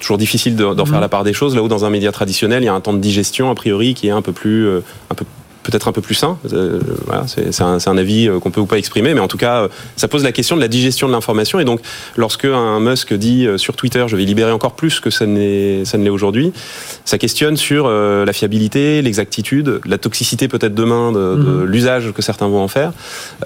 Toujours difficile de- d'en Mhm. faire la part des choses. Là où dans un média traditionnel, il y a un temps de digestion a priori qui est un peu plus, un peu peut-être un peu plus sain. Euh, voilà, c'est un, un avis euh, qu'on peut ou pas exprimer, mais en tout cas, euh, ça pose la question de la digestion de l'information. Et donc, lorsque un Musk dit sur Twitter, je vais libérer encore plus que ça ne l'est aujourd'hui, ça questionne sur euh, la fiabilité, l'exactitude, la toxicité peut-être demain de, de Mhm. l'usage que certains vont en faire.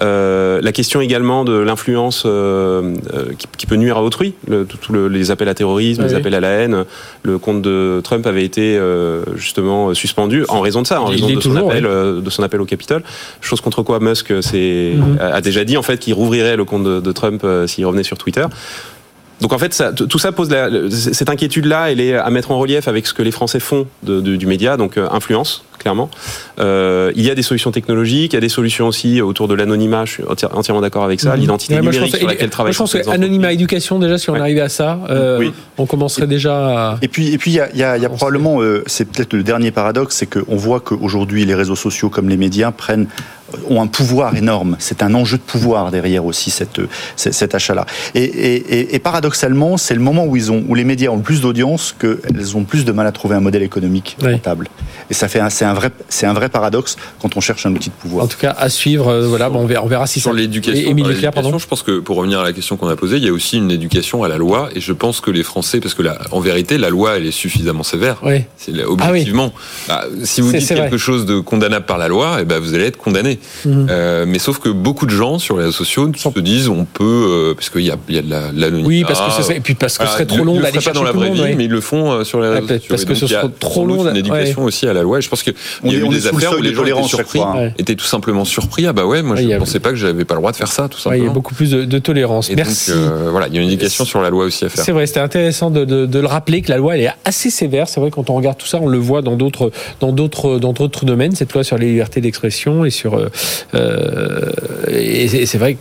Euh, la question également de l'influence euh, euh, qui, qui peut nuire à autrui, le, tout- le- les appels à terrorisme, Oui, les appels à la haine. Le compte de Trump avait été euh, justement suspendu en raison de ça, en Il raison de son toujours, appel oui. Euh, euh, de son appel au Capitole. Chose contre quoi Musk c'est, a déjà dit en fait qu'il rouvrirait le compte de, de Trump s'il revenait sur Twitter. Donc en fait, ça, tout ça pose la, cette inquiétude-là, elle est à mettre en relief avec ce que les Français font de, de, du média, donc influence clairement. Euh, il y a des solutions technologiques, il y a des solutions aussi autour de l'anonymat. Je suis entièrement d'accord avec ça. Mhm. L'identité numérique sur laquelle travaille. je pense que anonymat, éducation déjà, si on arrivait à ça, euh, on commencerait déjà. À... Et puis, et puis, il y a, y a, y a probablement, euh, c'est peut-être le dernier paradoxe, c'est qu'on voit qu'aujourd'hui les réseaux sociaux comme les médias prennent ont un pouvoir énorme. C'est un enjeu de pouvoir derrière aussi cette, cet achat-là. Et, et, et, paradoxalement, c'est le moment où ils ont, où les médias ont le plus d'audience qu'elles ont plus de mal à trouver un modèle économique rentable. Et ça fait, c'est un vrai, c'est un vrai paradoxe quand on cherche un outil de pouvoir. En tout cas, à suivre. Euh, voilà, bon, on verra, on verra si sur l'éducation. pardon. Je pense que pour revenir à la question qu'on a posée, il y a aussi une éducation à la loi, et je pense que les Français, parce que là, en vérité, la loi, elle est suffisamment sévère. Oui. C'est objectivement. Ah bah, si vous dites quelque chose de condamnable par la loi, et eh ben vous allez être condamné. Mhm. Euh, mais sauf que beaucoup de gens sur les réseaux sociaux se disent, on peut, euh, parce qu'il y a, il y a de l'anonymat. oui, parce que ce serait, et puis parce que ce serait trop long d'aller chercher pas dans la vraie vie, mais ils le font euh, sur les réseaux sociaux. Parce que ce serait trop long. Une éducation aussi à la loi. Et je pense que il y a eu des affaires où les gens étaient surpris, étaient tout simplement surpris. Ah bah ouais, moi je ne pensais pas que j'avais pas le droit de faire ça, tout simplement. Il y a beaucoup plus de tolérance. Merci. Voilà, il y a une éducation sur la loi aussi à faire. C'est vrai, c'était intéressant de le rappeler que la loi elle est assez sévère. C'est vrai quand on regarde tout ça, on le voit dans d'autres dans d'autres dans d'autres domaines. Cette loi sur les libertés d'expression et sur et c'est vrai que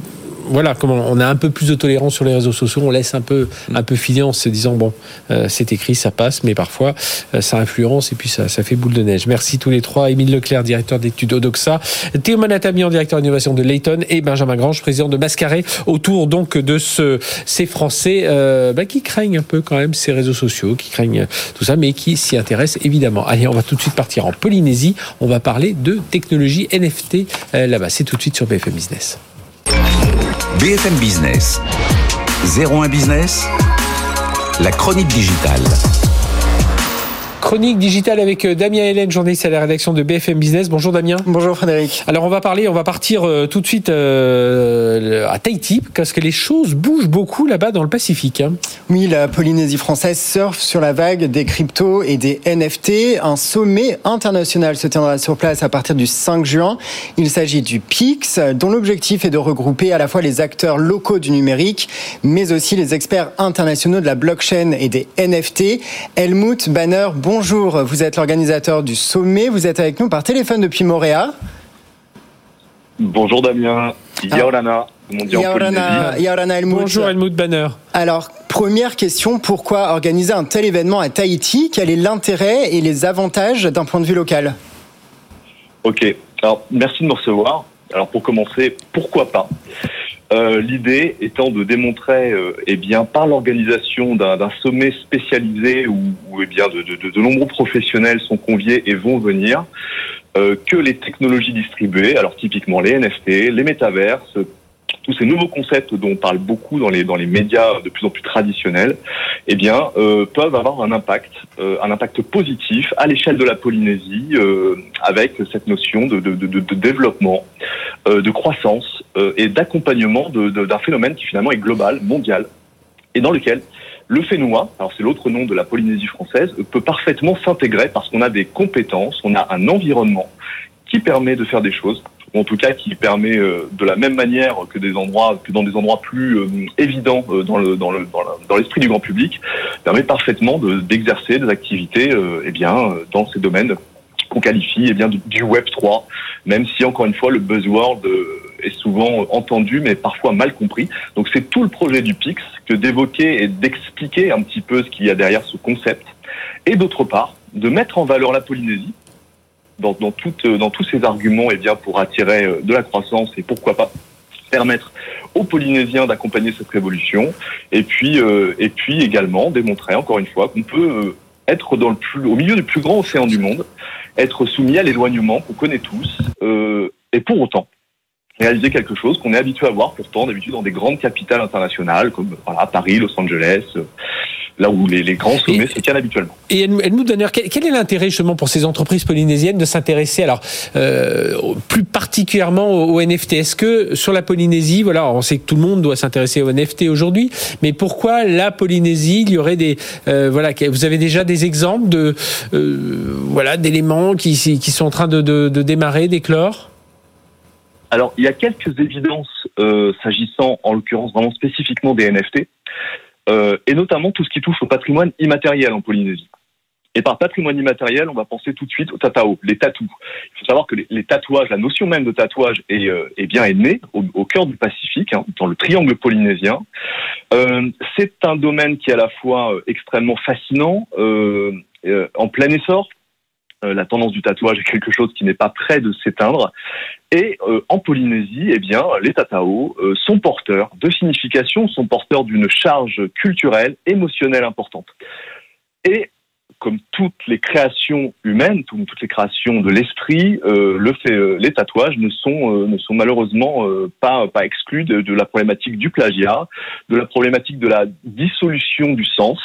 voilà, comment on a un peu plus de tolérance sur les réseaux sociaux, on laisse un peu, un peu filer en se disant bon, euh, c'est écrit, ça passe, mais parfois euh, ça influence et puis ça, ça fait boule de neige. Merci tous les trois, Émile Leclerc, directeur d'études Odoxa, Théo Manatamian, directeur d'innovation de Layton et Benjamin Grange, président de Mascaré, autour donc de ce, ces Français euh, bah, qui craignent un peu quand même ces réseaux sociaux, qui craignent tout ça, mais qui s'y intéressent évidemment. Allez, on va tout de suite partir en Polynésie. On va parler de technologie NFT là-bas. C'est tout de suite sur BFM Business. BFM Business. 01 Business. La chronique digitale. Chronique digitale avec euh, Damien Hélène, journaliste à la rédaction de BFM Business. Bonjour Damien. Bonjour Frédéric. Alors on va parler, on va partir euh, tout de suite euh, à Tahiti parce que les choses bougent beaucoup là-bas dans le Pacifique. Hein. Oui, la Polynésie française surfe sur la vague des cryptos et des NFT. Un sommet international se tiendra sur place à partir du 5 juin. Il s'agit du PIX, dont l'objectif est de regrouper à la fois les acteurs locaux du numérique, mais aussi les experts internationaux de la blockchain et des NFT. Helmut Banner, bon bonjour. Vous êtes l'organisateur du sommet. Vous êtes avec nous par téléphone depuis Montréal. Bonjour Damien. Yaorana. Yaorana, Helmut. Bonjour Helmut Banner. Alors, première question, pourquoi organiser un tel événement à Tahiti? Quel est l'intérêt et les avantages d'un point de vue local? Ok, alors merci de me recevoir. Alors pour commencer, pourquoi pas? Euh, L'idée étant de démontrer, euh, eh bien, par l'organisation d'un sommet spécialisé où, eh bien, de, de, de, nombreux professionnels sont conviés et vont venir, euh, que les technologies distribuées, alors typiquement les NFT, les métaverses, tous ces nouveaux concepts dont on parle beaucoup dans les dans les médias de plus en plus traditionnels, eh bien, euh, peuvent avoir un impact, euh, un impact positif à l'échelle de la Polynésie, euh, avec cette notion de, de, de, de développement, euh, de croissance euh, et d'accompagnement d'un phénomène qui finalement est global, mondial, et dans lequel le Fénois, alors c'est l'autre nom de la Polynésie française, peut parfaitement s'intégrer parce qu'on a des compétences, on a un environnement qui permet de faire des choses en tout cas qui permet euh, de la même manière que des endroits que dans des endroits plus euh, évidents euh, dans l'esprit du grand public permet parfaitement d'exercer des activités eh bien dans ces domaines qu'on qualifie eh bien du web 3 même si encore une fois le buzzword est souvent entendu mais parfois mal compris. Donc c'est tout le projet du Pix que d'évoquer et d'expliquer un petit peu ce qu'il y a derrière ce concept et d'autre part de mettre en valeur la Polynésie dans, dans, euh, dans tous ces arguments eh bien, pour attirer euh, de la croissance et pourquoi pas permettre aux Polynésiens d'accompagner cette révolution. Et puis euh, et puis également démontrer encore une fois qu'on peut être dans le plus, au milieu du plus grand océan du monde, être soumis à l'éloignement qu'on connaît tous euh, et pour autant réaliser quelque chose qu'on est habitué à voir pourtant d'habitude dans des grandes capitales internationales comme voilà, Paris, Los Angeles, là où les, les grands sommets se tiennent habituellement. Et elle, elle nous donne quel, quel est l'intérêt justement pour ces entreprises polynésiennes de s'intéresser alors euh, plus particulièrement au, NFT Est-ce que sur la Polynésie, voilà, on sait que tout le monde doit s'intéresser au NFT aujourd'hui, mais pourquoi la Polynésie? Il y aurait des euh, voilà, vous avez déjà des exemples de euh, voilà d'éléments qui, qui sont en train de, de, de démarrer, d'éclore? Alors, il y a quelques évidences euh, s'agissant, en l'occurrence, vraiment spécifiquement des NFT, euh, et notamment tout ce qui touche au patrimoine immatériel en Polynésie. Et par patrimoine immatériel, on va penser tout de suite au tatao, les tatous. Il faut savoir que les, tatouages, la notion même de tatouage est, euh, bien est née au, cœur du Pacifique, hein, dans le triangle polynésien. Euh, c'est un domaine qui est à la fois euh, extrêmement fascinant, en plein essor, la tendance du tatouage est quelque chose qui n'est pas près de s'éteindre. Et euh, en Polynésie, eh bien, les tataos euh, sont porteurs de signification, sont porteurs d'une charge culturelle, émotionnelle importante. Et comme toutes les créations humaines, comme toutes les créations de l'esprit, euh, le fait, euh, les tatouages ne sont, euh, ne sont malheureusement pas, pas exclus de, la problématique du plagiat, de la problématique de la dissolution du sens.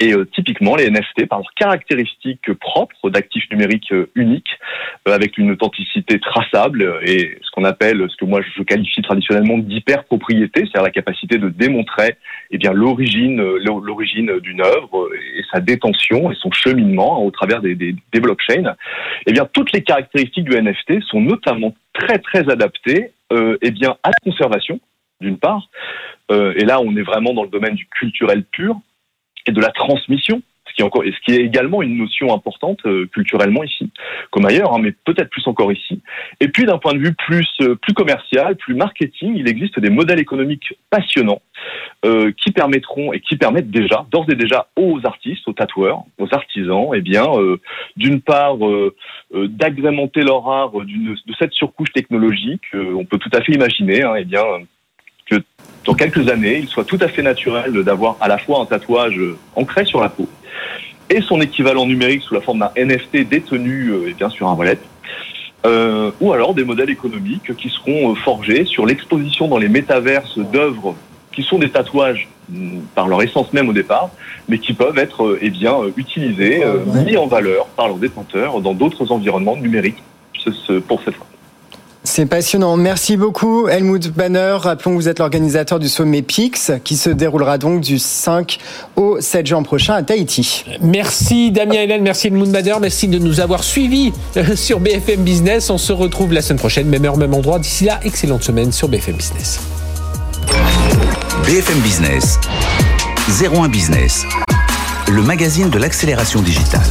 Et euh, typiquement, les NFT, par leurs caractéristiques propres d'actifs numériques euh, uniques, euh, avec une authenticité traçable et ce qu'on appelle, ce que moi je qualifie traditionnellement d'hyper-propriété, c'est-à-dire la capacité de démontrer eh bien l'origine, l'origine d'une œuvre et sa détention et son cheminement au travers des, des, des blockchains. Eh bien, toutes les caractéristiques du NFT sont notamment très très adaptées euh, eh bien à la conservation d'une part, euh, et là on est vraiment dans le domaine du culturel pur, et de la transmission, ce qui est, encore, ce qui est également une notion importante euh, culturellement ici, comme ailleurs, hein, mais peut-être plus encore ici. Et puis d'un point de vue plus, euh, plus commercial, plus marketing, il existe des modèles économiques passionnants euh, qui permettront et qui permettent déjà, d'ores et déjà, aux artistes, aux tatoueurs, aux artisans, eh bien, euh, d'une part, euh, d'agrémenter leur art de cette surcouche technologique. on peut tout à fait imaginer, hein, eh bien, que dans quelques années, il soit tout à fait naturel d'avoir à la fois un tatouage ancré sur la peau et son équivalent numérique sous la forme d'un NFT détenu euh, et bien sur un wallet. Euh, ou alors des modèles économiques qui seront euh, forgés sur l'exposition dans les métaverses d'œuvres qui sont des tatouages mm, par leur essence même au départ, mais qui peuvent être eh bien utilisés, mis en valeur par leurs détenteurs dans d'autres environnements numériques pour cette fois. C'est passionnant. Merci beaucoup, Helmut Banner. Rappelons que vous êtes l'organisateur du sommet PIX, qui se déroulera donc du 5 au 7 juin prochain à Tahiti. Merci, Damien Hélène. Merci, Helmut Banner. Merci de nous avoir suivis euh, sur BFM Business. On se retrouve la semaine prochaine, même heure, même endroit. D'ici là, excellente semaine sur BFM Business. BFM Business, 01 Business, le magazine de l'accélération digitale.